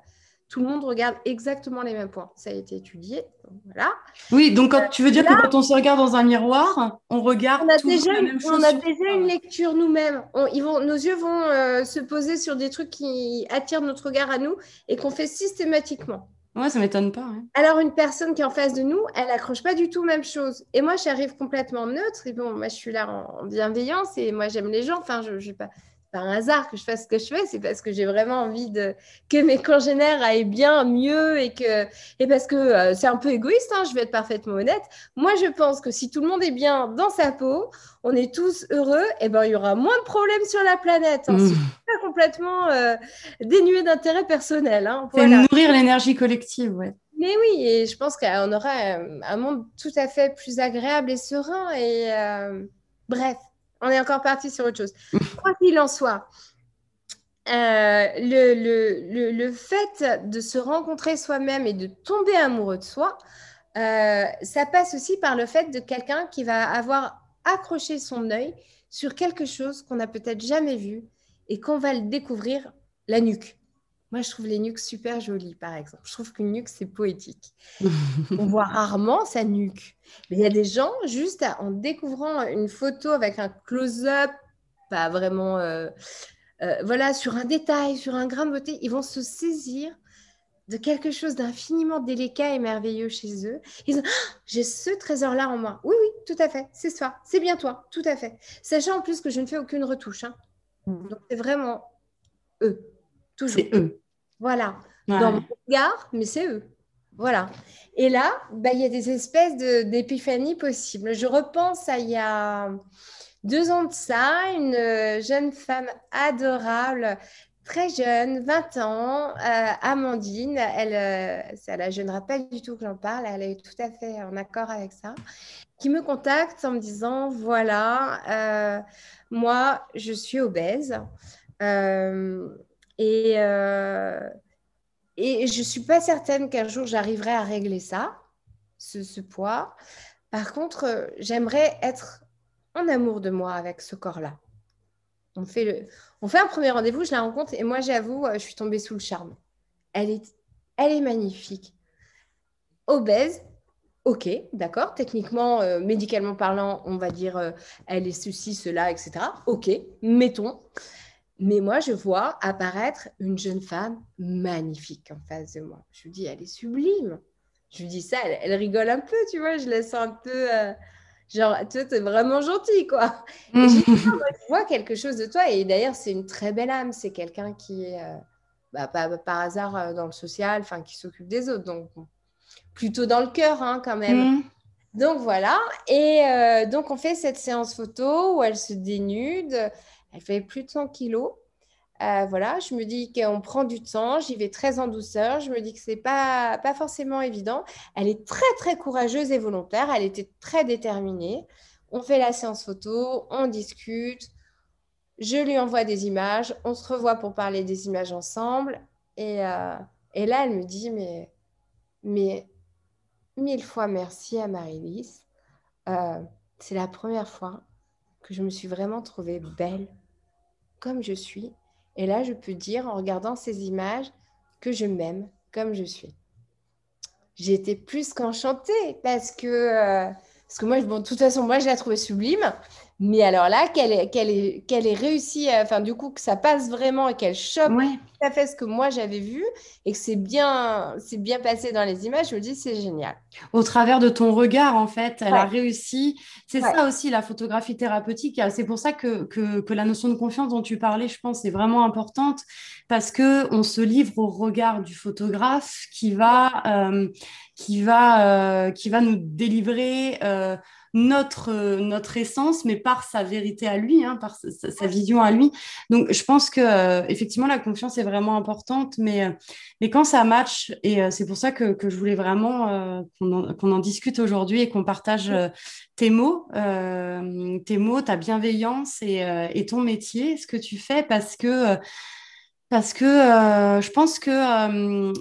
tout le monde regarde exactement les mêmes points. Ça a été étudié. voilà. Oui, donc quand, tu veux dire que quand on se regarde dans un miroir, on regarde on a déjà, chose On a déjà une lecture nous-mêmes. nos yeux vont euh, se poser sur des trucs qui attirent notre regard à nous et qu'on fait systématiquement. Ouais, ça m'étonne pas. Alors, une personne qui est en face de nous, elle accroche pas du tout même chose. Et moi, j'arrive complètement neutre. Et bon, moi, je suis là en, bienveillance et moi, j'aime les gens. Enfin, je, je pas par hasard que je fasse ce que je fais, c'est parce que j'ai vraiment envie de que mes congénères aillent bien, mieux et que et parce que euh, c'est un peu égoïste. Hein, je vais être parfaitement honnête. Moi, je pense que si tout le monde est bien dans sa peau, on est tous heureux, et eh ben il y aura moins de problèmes sur la planète. Hein. Mmh. C'est complètement euh, dénué d'intérêt personnel. Hein, nourrir l'énergie collective, ouais. Mais oui, et je pense qu'on aura un, monde tout à fait plus agréable et serein. Et euh, bref, on est encore parti sur autre chose. Quoi qu'il en soit, euh, le, le, fait de se rencontrer soi-même et de tomber amoureux de soi, euh, ça passe aussi par le fait de quelqu'un qui va avoir accrocher son œil sur quelque chose qu'on n'a peut-être jamais vu et qu'on va le découvrir la nuque. Moi, je trouve les nuques super jolies, par exemple. Je trouve qu'une nuque, c'est poétique. [LAUGHS] On voit rarement sa nuque. Mais il y a des gens, juste en découvrant une photo avec un close-up, pas vraiment, euh, euh, voilà, sur un détail, sur un grain de beauté, ils vont se saisir de quelque chose d'infiniment délicat et merveilleux chez eux. Ils disent ah, J'ai ce trésor-là en moi. Oui, oui, tout à fait. C'est toi. C'est bien toi. Tout à fait. Sachant en plus que je ne fais aucune retouche. Hein. Mm. Donc, c'est vraiment eux. Toujours. C'est eux. Voilà. Dans mon regard, mais c'est eux. Voilà. Et là, bah, il y a des espèces d'épiphanies possibles. Je repense à il y a deux ans de ça, une euh, jeune femme adorable, très jeune, 20 ans, euh, Amandine. Elle, euh, ça la pas du tout que j'en parle. Elle est tout à fait en accord avec ça. Qui me contacte en me disant voilà, moi, je suis obèse. Et, euh, et je ne suis pas certaine qu'un jour j'arriverai à régler ça, ce, poids. Par contre, euh, j'aimerais être en amour de moi avec ce corps-là. On fait, on fait un premier rendez-vous, je la rencontre et moi, j'avoue, euh, je suis tombée sous le charme. Elle est, elle est magnifique. Obèse, ok, d'accord. Techniquement, médicalement parlant, on va dire elle est ceci, cela, etc. Ok, mettons. Mais moi, je vois apparaître une jeune femme magnifique en face de moi. Je lui dis, elle est sublime. Je lui dis ça, elle, rigole un peu, tu vois. Je laisse un peu, euh, genre, toi, es vraiment gentil, quoi. Et je, [LAUGHS] je vois quelque chose de toi. Et d'ailleurs, c'est une très belle âme. C'est quelqu'un qui est, euh, bah, pas, par hasard, euh, dans le social, enfin, qui s'occupe des autres. Donc, plutôt dans le cœur, hein, quand même. Mm. Donc, voilà. Et donc, on fait cette séance photo où elle se dénude. Elle fait plus de 100 kilos. Euh, voilà, je me dis qu'on prend du temps, j'y vais très en douceur, je me dis que c'est pas, pas forcément évident. Elle est très, très courageuse et volontaire, elle était très déterminée. On fait la séance photo, on discute, je lui envoie des images, on se revoit pour parler des images ensemble. Et, euh, et là, elle me dit, mais, mais mille fois merci à Marie-Lise. Euh, c'est la première fois que je me suis vraiment trouvée belle comme je suis. Et là, je peux dire en regardant ces images que je m'aime comme je suis. J'ai été plus qu'enchantée parce que, euh, parce que moi, bon, de toute façon, moi, je la trouvée sublime. Mais alors là, qu'elle ait, réussi, enfin, du coup, que ça passe vraiment et qu'elle chope tout à fait ce que moi j'avais vu et que c'est bien, c'est bien passé dans les images, je me dis, c'est génial. Au travers de ton regard, en fait, elle a réussi. C'est ça aussi, la photographie thérapeutique. C'est pour ça que, que, que, la notion de confiance dont tu parlais, je pense, est vraiment importante parce qu'on se livre au regard du photographe qui va, euh, qui va, euh, qui va nous délivrer. Euh, notre, euh, notre essence, mais par sa vérité à lui, hein, par sa, vision à lui. Donc, je pense que euh, effectivement, la confiance est vraiment importante, mais, euh, mais quand ça match, et c'est pour ça que, que, je voulais vraiment qu'on en, en, discute aujourd'hui et qu'on partage tes mots, tes mots, ta bienveillance et, et, ton métier, ce que tu fais, parce que, parce que je pense que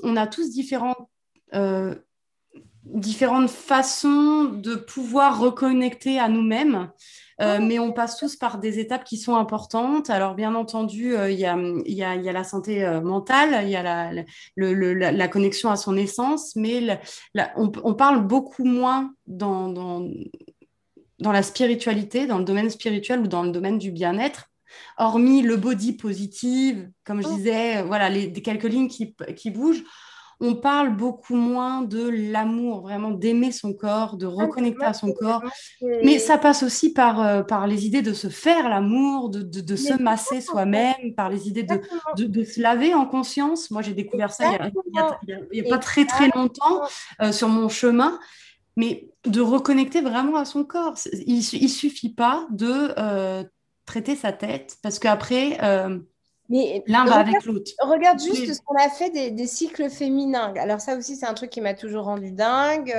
on a tous différents différentes façons de pouvoir reconnecter à nous-mêmes, euh, mais on passe tous par des étapes qui sont importantes. Alors, bien entendu, euh, il y, a, y, a, y, a, la santé euh, mentale, il y a la, le, la, la, connexion à son essence, mais on, on, parle beaucoup moins dans, dans, dans la spiritualité, dans le domaine spirituel ou dans le domaine du bien-être hormis le body positive, comme je oh. disais, voilà, les, quelques lignes qui, qui bougent, on parle beaucoup moins de l'amour, vraiment d'aimer son corps, de ah, reconnecter à son corps. Mais ça passe aussi par, euh, par les idées de se faire l'amour, de, de, se masser soi-même, par les idées de, de, se laver en conscience. Moi, j'ai découvert ça il n'y a, pas très très longtemps euh, sur mon chemin. Mais de reconnecter vraiment à son corps. Il ne suffit pas de euh, traiter sa tête, parce qu'après Mais l'un va avec l'autre. Regarde juste ce qu'on a fait des, cycles féminins. Alors ça aussi, c'est un truc qui m'a toujours rendu dingue.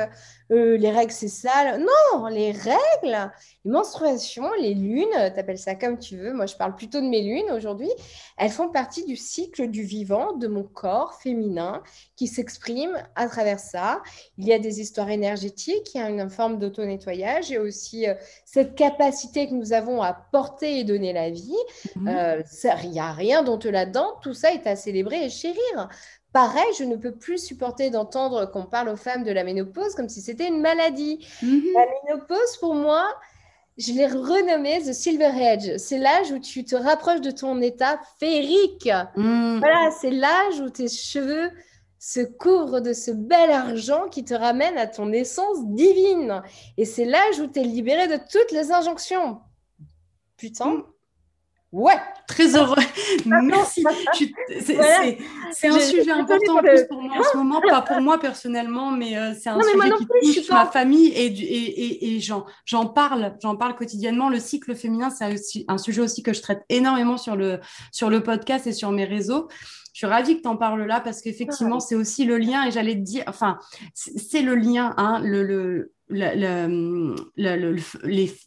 Euh, les règles, c'est sale. Non, les règles, les menstruations, les lunes, t'appelles ça comme tu veux. Moi, je parle plutôt de mes lunes aujourd'hui. Elles font partie du cycle du vivant, de mon corps féminin, qui s'exprime à travers ça. Il y a des histoires énergétiques, il y a une forme d'auto-nettoyage et aussi euh, cette capacité que nous avons à porter et donner la vie. Mhm. Euh, il n'y a rien dont là-dedans. Tout ça est à célébrer et chérir. Pareil, je ne peux plus supporter d'entendre qu'on parle aux femmes de la ménopause comme si c'était une maladie. Mhm. La ménopause, pour moi, je l'ai renommée The Silver Edge. C'est l'âge où tu te rapproches de ton état féerique. Mhm. Voilà, c'est l'âge où tes cheveux se couvrent de ce bel argent qui te ramène à ton essence divine. Et c'est l'âge où tu es libéré de toutes les injonctions. Putain, Ouais. Très heureux. [LAUGHS] Merci. [LAUGHS] C'est un sujet important pour moi en ce moment, pas pour moi personnellement, mais euh, c'est un sujet qui touche ma famille et, et, et, j'en parle, j'en parle quotidiennement. Le cycle féminin, c'est un sujet aussi que je traite énormément sur le, sur le podcast et sur mes réseaux. Je suis ravie que tu en parles là parce qu'effectivement, c'est aussi le lien, et j'allais te dire, enfin, c'est le lien, hein, le, le,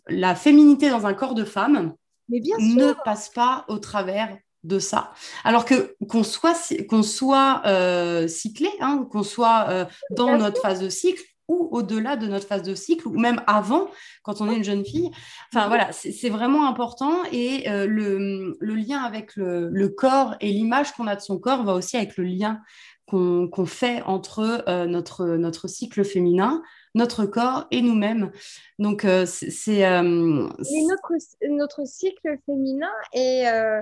la féminité dans un corps de femme ne passe pas au travers de ça. Alors que qu'on soit qu'on soit euh, cyclé, hein, qu'on soit euh, dans notre phase de cycle ou au-delà de notre phase de cycle, ou même avant, quand on est une jeune fille. Enfin voilà, c'est vraiment important. Et euh, le, lien avec le, corps et l'image qu'on a de son corps va aussi avec le lien qu'on fait entre notre, notre cycle féminin, notre corps et nous-mêmes. Donc, euh, c'est. Euh, notre, notre, cycle féminin et euh,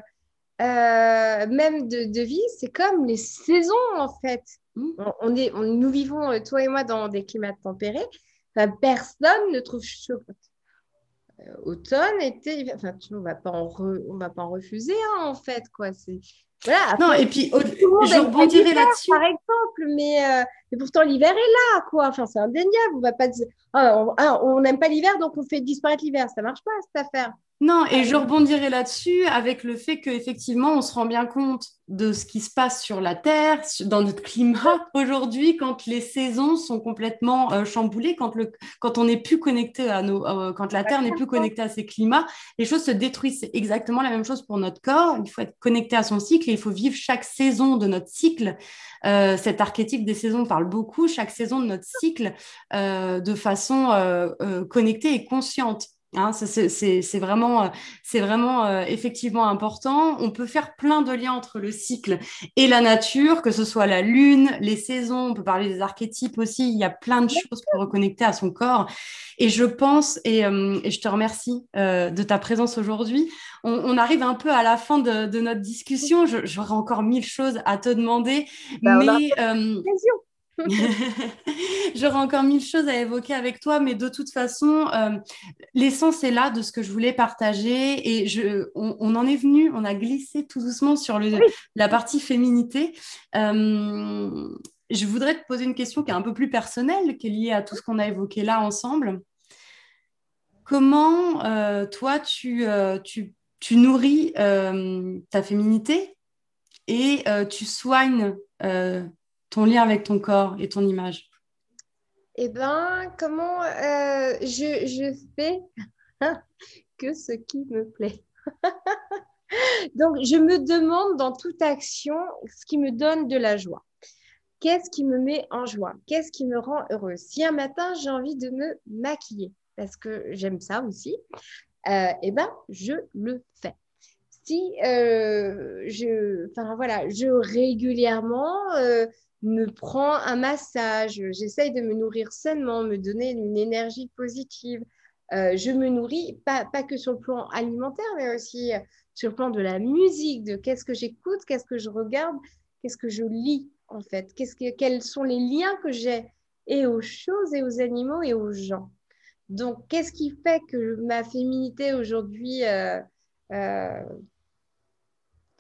même de, vie, c'est comme les saisons, en fait. Mmh. On, est, nous vivons, toi et moi, dans des climats tempérés. personne ne trouve chaud. Automne, été, enfin, on ne va pas en, va pas en refuser, hein, en fait. quoi. C'est non, et puis je rebondirai là-dessus. Par exemple, mais, euh, mais pourtant l'hiver est là, quoi. Enfin, c'est indéniable. On va pas dire, ah, ah, on n'aime pas l'hiver, donc on fait disparaître l'hiver. Ça marche pas cette affaire. Non, et je rebondirai là-dessus avec le fait qu'effectivement, on se rend bien compte de ce qui se passe sur la Terre, dans notre climat [LAUGHS] aujourd'hui, quand les saisons sont complètement euh, chamboulées, quand, le, quand on n'est plus connecté à nos, euh, quand la Terre n'est plus connectée à ses climats, les choses se détruisent. C'est exactement la même chose pour notre corps. Il faut être connecté à son cycle et il faut vivre chaque saison de notre cycle. Euh, cet archétype des saisons parle beaucoup, chaque saison de notre cycle de façon connectée et consciente. Hein, c'est vraiment, c'est vraiment euh, effectivement important. On peut faire plein de liens entre le cycle et la nature, que ce soit la lune, les saisons. On peut parler des archétypes aussi. Il y a plein de choses pour reconnecter à son corps. Et je pense, et, euh, je te remercie euh, de ta présence aujourd'hui. On, arrive un peu à la fin de, notre discussion. J'aurais encore mille choses à te demander, bah, mais [LAUGHS] J'aurais encore mille choses à évoquer avec toi, mais de toute façon, euh, l'essence est là de ce que je voulais partager et je, on, en est venu, on a glissé tout doucement sur le, la partie féminité. Euh, je voudrais te poser une question qui est un peu plus personnelle, qui est liée à tout ce qu'on a évoqué là ensemble. Comment euh, toi, tu, tu, tu nourris ta féminité et tu soignes ton lien avec ton corps et ton image Eh bien, comment euh, je, fais [LAUGHS] que ce qui me plaît. [LAUGHS] Donc, je me demande dans toute action ce qui me donne de la joie. Qu'est-ce qui me met en joie? Qu'est-ce qui me rend heureuse? Si un matin, j'ai envie de me maquiller, parce que j'aime ça aussi, euh, eh ben, je le fais si euh, je, enfin voilà, je régulièrement me prends un massage, j'essaye de me nourrir sainement, me donner une énergie positive. Euh, je me nourris, pas, pas, que sur le plan alimentaire, mais aussi euh, sur le plan de la musique, de qu'est-ce que j'écoute, qu'est-ce que je regarde, qu'est-ce que je lis en fait, que, quels sont les liens que j'ai et aux choses et aux animaux et aux gens. Donc, qu'est-ce qui fait que ma féminité aujourd'hui euh,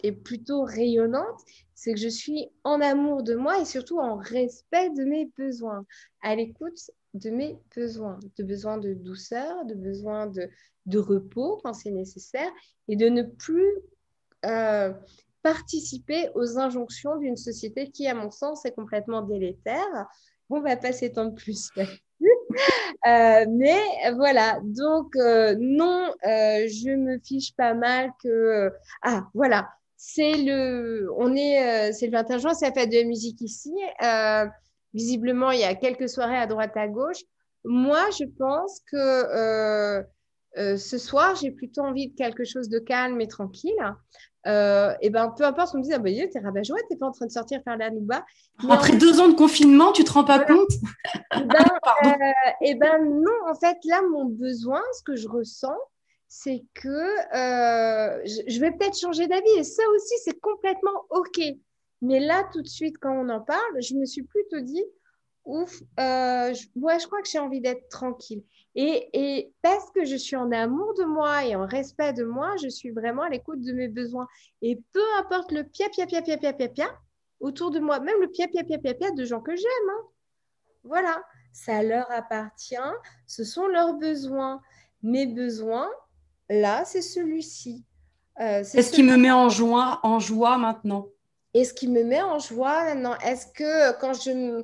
est plutôt rayonnante, c'est que je suis en amour de moi et surtout en respect de mes besoins, à l'écoute de mes besoins, de besoins de douceur, de besoins de, repos quand c'est nécessaire et de ne plus euh, participer aux injonctions d'une société qui, à mon sens, est complètement délétère. On va pas s'étendre plus. [LAUGHS] Euh, mais voilà, donc euh, non, je me fiche pas mal que ah voilà, c'est le on est c'est le 21 juin, c'est la fête de la musique ici. visiblement, il y a quelques soirées à droite à gauche. Moi, je pense que ce soir, j'ai plutôt envie de quelque chose de calme et tranquille euh, et ben peu importe, on me dit, ah ben, t'es rabat joie, t'es pas en train de sortir faire la nouba. Après deux ans de confinement, tu te rends pas compte? Eh ben, [LAUGHS] euh, ben, non, en fait, là, mon besoin, ce que je ressens, c'est que euh, je, vais peut-être changer d'avis. Et ça aussi, c'est complètement OK. Mais là, tout de suite, quand on en parle, je me suis plutôt dit, ouf, euh, je, je crois que j'ai envie d'être tranquille. Et, parce que je suis en amour de moi et en respect de moi, je suis vraiment à l'écoute de mes besoins. Et peu importe le pia, pia, pia, pia, pia, pia, pia autour de moi, même le pia, pia, pia, pia, pia de gens que j'aime. Hein. Voilà, ça leur appartient, ce sont leurs besoins. Mes besoins, là, c'est celui-ci. Euh, c'est ce qui me met en joie, en joie maintenant? Et ce qui me met en joie maintenant, est-ce que quand je,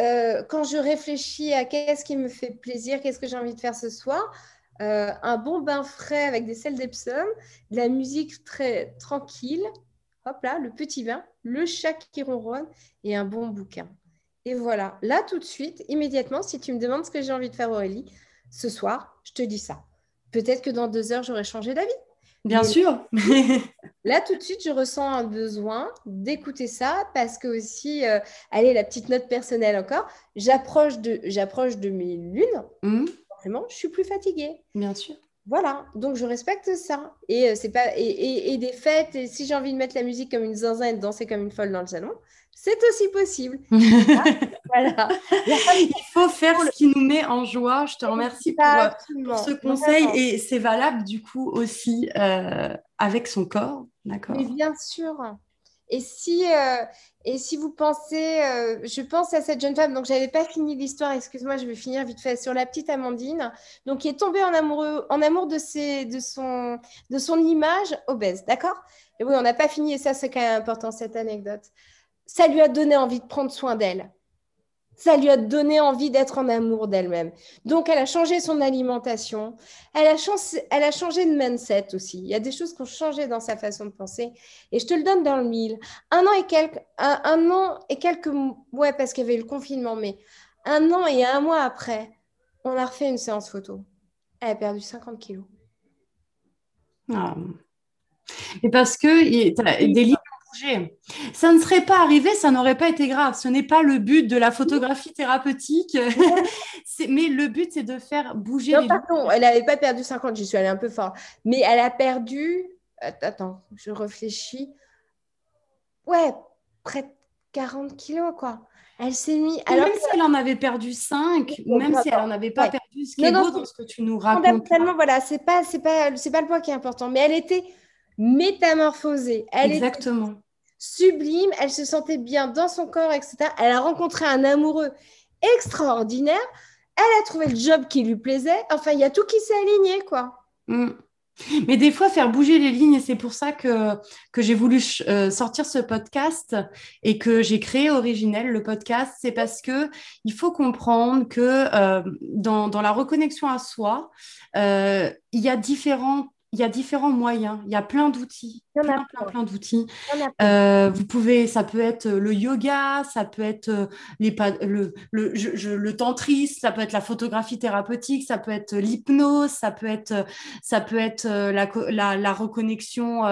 euh, quand je réfléchis à qu'est-ce qui me fait plaisir, qu'est-ce que j'ai envie de faire ce soir, euh, un bon bain frais avec des sels d'Epsom, de la musique très tranquille, hop là, le petit bain, le chat qui ronronne et un bon bouquin. Et voilà, là tout de suite, immédiatement, si tu me demandes ce que j'ai envie de faire Aurélie, ce soir, je te dis ça. Peut-être que dans deux heures, j'aurai changé d'avis. Bien sûr. [LAUGHS] là, tout de suite, je ressens un besoin d'écouter ça parce que aussi, euh, allez, la petite note personnelle encore, j'approche de, j'approche de mes lunes. Mmh. Forcément, je suis plus fatiguée. Bien sûr. Voilà, donc je respecte ça. Et euh, c'est pas et, et, des fêtes, et si j'ai envie de mettre la musique comme une zinzin et de danser comme une folle dans le salon, c'est aussi possible. [LAUGHS] voilà. [LAUGHS] Il faut faire ce qui nous met en joie. Je te remercie pour, euh, ce conseil. Et c'est valable du coup aussi euh, avec son corps, d'accord? Mais bien sûr. Et si, euh, et si vous pensez, je pense à cette jeune femme, donc j'avais pas fini l'histoire, excuse-moi, je vais finir vite fait sur la petite Amandine, donc qui est tombée en, amoureux, en amour de, ses, de, son, de son image obèse, d'accord? Et oui, on n'a pas fini, et ça c'est quand même important cette anecdote ça lui a donné envie de prendre soin d'elle. Ça lui a donné envie d'être en amour d'elle-même. Donc, elle a changé son alimentation. Elle a, changé, elle a changé de mindset aussi. Il y a des choses qui ont changé dans sa façon de penser. Et je te le donne dans le mille. Un an et quelques, un, an et quelques, ouais, parce qu'il y avait le confinement, mais un an et un mois après, on a refait une séance photo. Elle a perdu 50 kilos. Ah. Et parce que des livres ça ne serait pas arrivé, ça n'aurait pas été grave. Ce n'est pas le but de la photographie thérapeutique. [LAUGHS] mais le but, c'est de faire bouger non, pardon, elle n'avait pas perdu 50, j'y suis allée un peu fort. Mais elle a perdu... Attends, je réfléchis. Ouais, près de 40 kilos, quoi. Elle s'est mise... Alors même si elle en avait perdu 5, ou même si elle n'en avait pas perdu, ce qui est beau dans ce que tu nous racontes. Voilà, c'est pas, c'est pas, c'est pas le point qui est important. Mais elle était métamorphosée. Elle Exactement. Sublime, elle se sentait bien dans son corps, etc. Elle a rencontré un amoureux extraordinaire. Elle a trouvé le job qui lui plaisait. Enfin, il y a tout qui s'est aligné, quoi. Mm. Mais des fois, faire bouger les lignes, et c'est pour ça que, que j'ai voulu euh, sortir ce podcast et que j'ai créé Originel, le podcast, c'est parce que il faut comprendre que euh, dans, dans, la reconnexion à soi, euh, il y a différents il y a différents moyens, il y a plein d'outils, plein, plein, plein. d'outils. Euh, vous pouvez, ça peut être le yoga, ça peut être euh, les, le, le, le tantrisme, ça peut être la photographie thérapeutique, ça peut être l'hypnose, ça peut être, ça peut être euh, la, la, la reconnexion,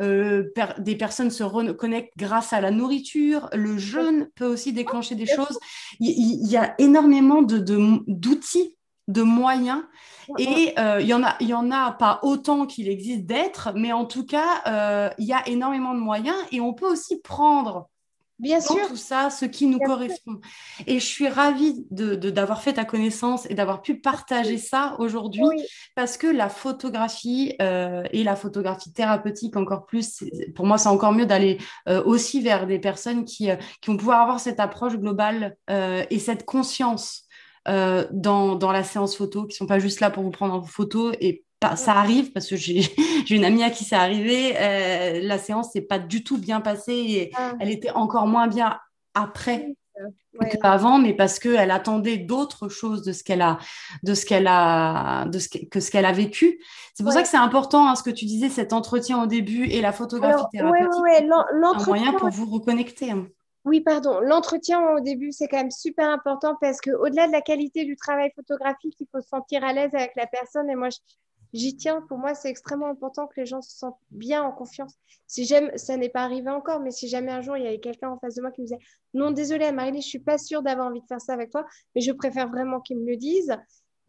des personnes se reconnectent grâce à la nourriture, le jeûne peut aussi déclencher des choses. Il, y a énormément de, d'outils de moyens. Et euh, il y en a, il y en a pas autant qu'il existe d'êtres, mais en tout cas, euh, il y a énormément de moyens et on peut aussi prendre Bien sûr. tout ça ce qui nous correspond. Et je suis ravie de, d'avoir fait ta connaissance et d'avoir pu partager ça aujourd'hui parce que la photographie euh, et la photographie thérapeutique encore plus, pour moi, c'est encore mieux d'aller aussi vers des personnes qui, qui vont pouvoir avoir cette approche globale et cette conscience euh, dans, dans, la séance photo, qui sont pas juste là pour vous prendre en photo et ça arrive parce que [LAUGHS] j'ai une amie à qui c'est arrivé. Euh, la séance s'est pas du tout bien passée et ah. elle était encore moins bien après qu'avant, mais parce qu'elle attendait d'autres choses de ce qu'elle a, de ce qu'elle a, de ce que, ce qu'elle a vécu. C'est pour ça que c'est important, hein, ce que tu disais, cet entretien au début et la photographie thérapeutique. un moyen pour vous reconnecter. Hein. Oui, pardon. L'entretien au début, c'est quand même super important parce qu'au-delà de la qualité du travail photographique, il faut se sentir à l'aise avec la personne. Et moi, j'y tiens. Pour moi, c'est extrêmement important que les gens se sentent bien en confiance. Si j'aime, ça n'est pas arrivé encore, mais si jamais un jour il y avait quelqu'un en face de moi qui me disait Non, désolé, Marie, je suis pas sûre d'avoir envie de faire ça avec toi, mais je préfère vraiment qu'ils me le disent.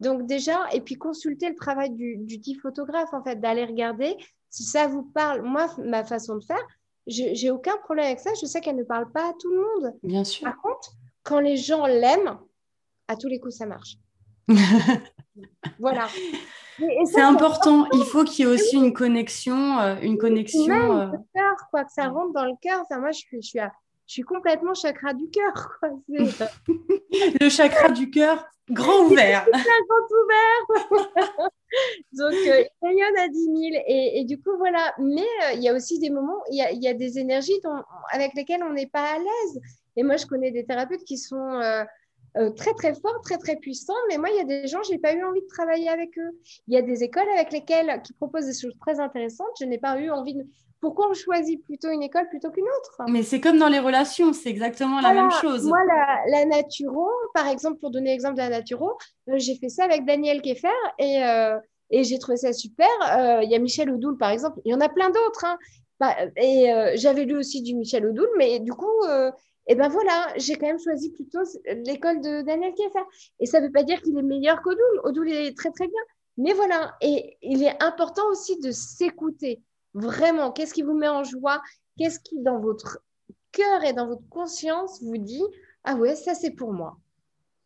Donc, déjà, et puis consulter le travail du, du dit photographe, en fait, d'aller regarder si ça vous parle. Moi, ma façon de faire, j'ai aucun problème avec ça. Je sais qu'elle ne parle pas à tout le monde. Bien sûr. Par contre, quand les gens l'aiment, à tous les coups, ça marche. [LAUGHS] voilà. C'est important. Il faut qu'il y ait aussi une connexion, euh, une connexion. Même euh, le cœur, quoi, que ça rentre dans le cœur. Enfin, moi, je suis, je suis, je suis complètement chakra du cœur. [LAUGHS] le chakra du cœur grand [LAUGHS] ouvert. grand ouvert. [LAUGHS] Donc, euh, il rayonne à 10 000. Et, du coup, voilà. Mais euh, il y a aussi des moments, il y a, des énergies avec lesquelles on n'est pas à l'aise. Et moi, je connais des thérapeutes qui sont euh, très, très forts, très, très puissants. Mais moi, il y a des gens, je n'ai pas eu envie de travailler avec eux. Il y a des écoles avec lesquelles, qui proposent des choses très intéressantes. Je n'ai pas eu envie de pourquoi on choisit plutôt une école plutôt qu'une autre? Mais c'est comme dans les relations, c'est exactement la même chose. Moi, la, naturo, par exemple, pour donner l'exemple de la naturo, euh, j'ai fait ça avec Daniel Keffer et, euh, et j'ai trouvé ça super. Euh, il y a Michel Oudoul, par exemple. Il y en a plein d'autres. Hein. Bah, et j'avais lu aussi du Michel Oudoul, mais du coup, et ben voilà, j'ai quand même choisi plutôt l'école de Daniel Keffer. Et ça ne veut pas dire qu'il est meilleur qu'Oudoul. Oudoul est très, très bien. Mais voilà, et il est important aussi de s'écouter. Vraiment, qu'est-ce qui vous met en joie? Qu'est-ce qui, dans votre cœur et dans votre conscience, vous dit Ah ouais, ça c'est pour moi.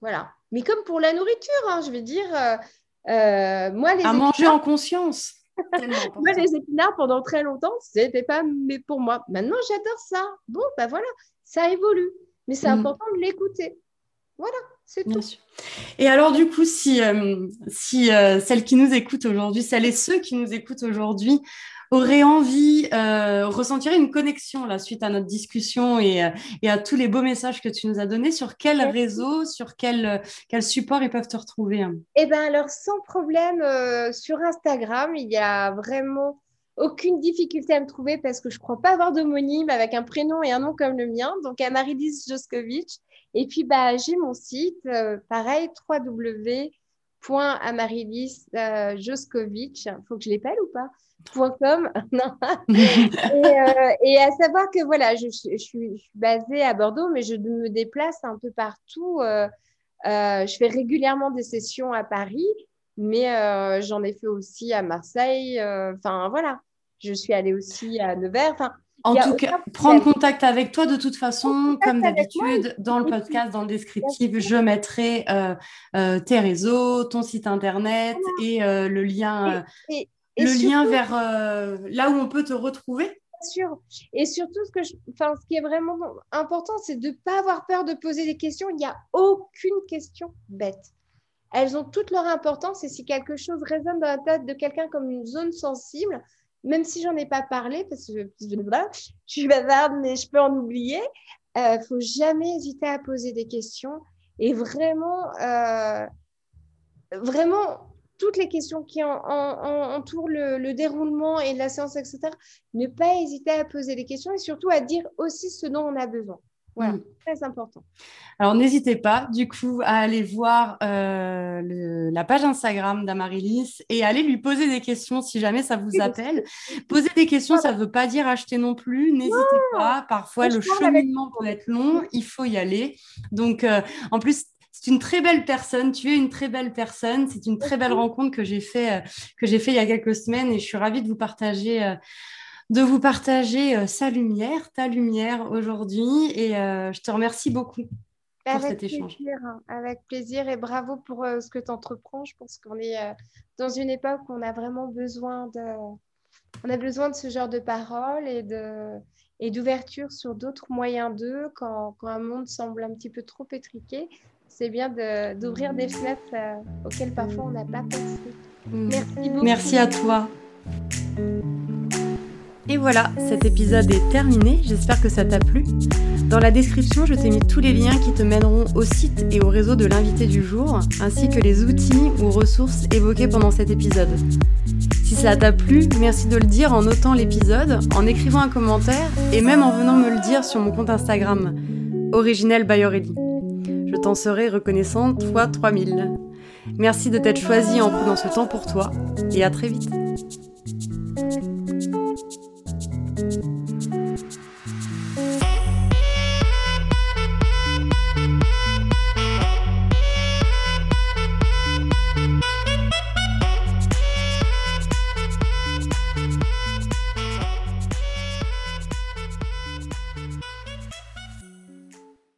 Voilà. Mais comme pour la nourriture, hein, je vais dire, euh, euh, moi les. À manger en conscience. [LAUGHS] moi, les épinards, pendant très longtemps, c'était pas mais pour moi. Maintenant, j'adore ça. Bon, ben voilà, ça évolue. Mais c'est mm. important de l'écouter. Voilà, c'est tout. Et alors, du coup, si, euh, si celles qui nous écoutent aujourd'hui, celles et ceux qui nous écoutent aujourd'hui aurait envie, euh, ressentirait une connexion là suite à notre discussion et, euh, et, à tous les beaux messages que tu nous as donnés, sur quel réseau, sur quel, quel support ils peuvent te retrouver hein? Eh bien, alors sans problème, euh, sur Instagram, il y a vraiment aucune difficulté à me trouver parce que je ne crois pas avoir d'homonyme avec un prénom et un nom comme le mien, donc Amaridis Joskovic. Et puis, bah, j'ai mon site, euh, pareil, www.amaridis-joskovic. Il faut que je l'épelle ou pas? .com. [LAUGHS] [LAUGHS] Euh, et, à savoir que voilà, je, suis, basée à Bordeaux, mais je me déplace un peu partout. Euh, euh, je fais régulièrement des sessions à Paris, mais j'en ai fait aussi à Marseille. Enfin, voilà. Je suis allée aussi à Nevers. Enfin, en tout cas, prendre contact avec toi de toute façon, comme d'habitude, dans le podcast, dans le descriptif, je mettrai tes réseaux, ton site internet et le lien le lien vers euh, là où on peut te retrouver Bien sûr. Et surtout, ce, que je, enfin, ce qui est vraiment important, c'est de ne pas avoir peur de poser des questions. Il n'y a aucune question bête. Elles ont toute leur importance et si quelque chose résonne dans la tête de quelqu'un comme une zone sensible, même si j'en ai pas parlé, parce que je, suis bavarde, mais je peux en oublier, il euh, faut jamais hésiter à poser des questions et vraiment, euh, vraiment toutes les questions qui entourent le, déroulement et la séance, etc. Ne pas hésiter à poser des questions et surtout à dire aussi ce dont on a besoin. Voilà, mm. très important. Alors n'hésitez pas du coup à aller voir euh, la page Instagram d'Amarilis et aller lui poser des questions si jamais ça vous appelle. Poser des questions, ça ne veut pas dire acheter non plus. N'hésitez pas. Parfois le cheminement peut être long, il faut y aller. Donc euh, en plus c'est une très belle personne. Tu es une très belle personne. C'est une très belle rencontre que j'ai fait, euh, que j'ai fait il y a quelques semaines et je suis ravie de vous partager, euh, de vous partager euh, sa lumière, ta lumière aujourd'hui. Et je te remercie beaucoup pour cet échange. Hein. avec plaisir et bravo pour ce que tu entreprends. Je pense qu'on est dans une époque où on a vraiment besoin de, on a besoin de ce genre de paroles et de et d'ouverture sur d'autres moyens d'eux quand, quand, un monde semble un petit peu trop étriqué c'est bien d'ouvrir des fenêtres euh, auxquelles parfois on n'a pas pensé. Merci beaucoup. Merci à toi. Et voilà, cet épisode est terminé, j'espère que ça t'a plu. Dans la description, je t'ai mis tous les liens qui te mèneront au site et au réseau de l'invité du jour, ainsi que les outils ou ressources évoqués pendant cet épisode. Si ça t'a plu, merci de le dire en notant l'épisode, en écrivant un commentaire et même en venant me le dire sur mon compte Instagram, originel by Aurélie. Je t'en serai reconnaissante fois 3000. Merci de t'être choisi en prenant ce temps pour toi et à très vite.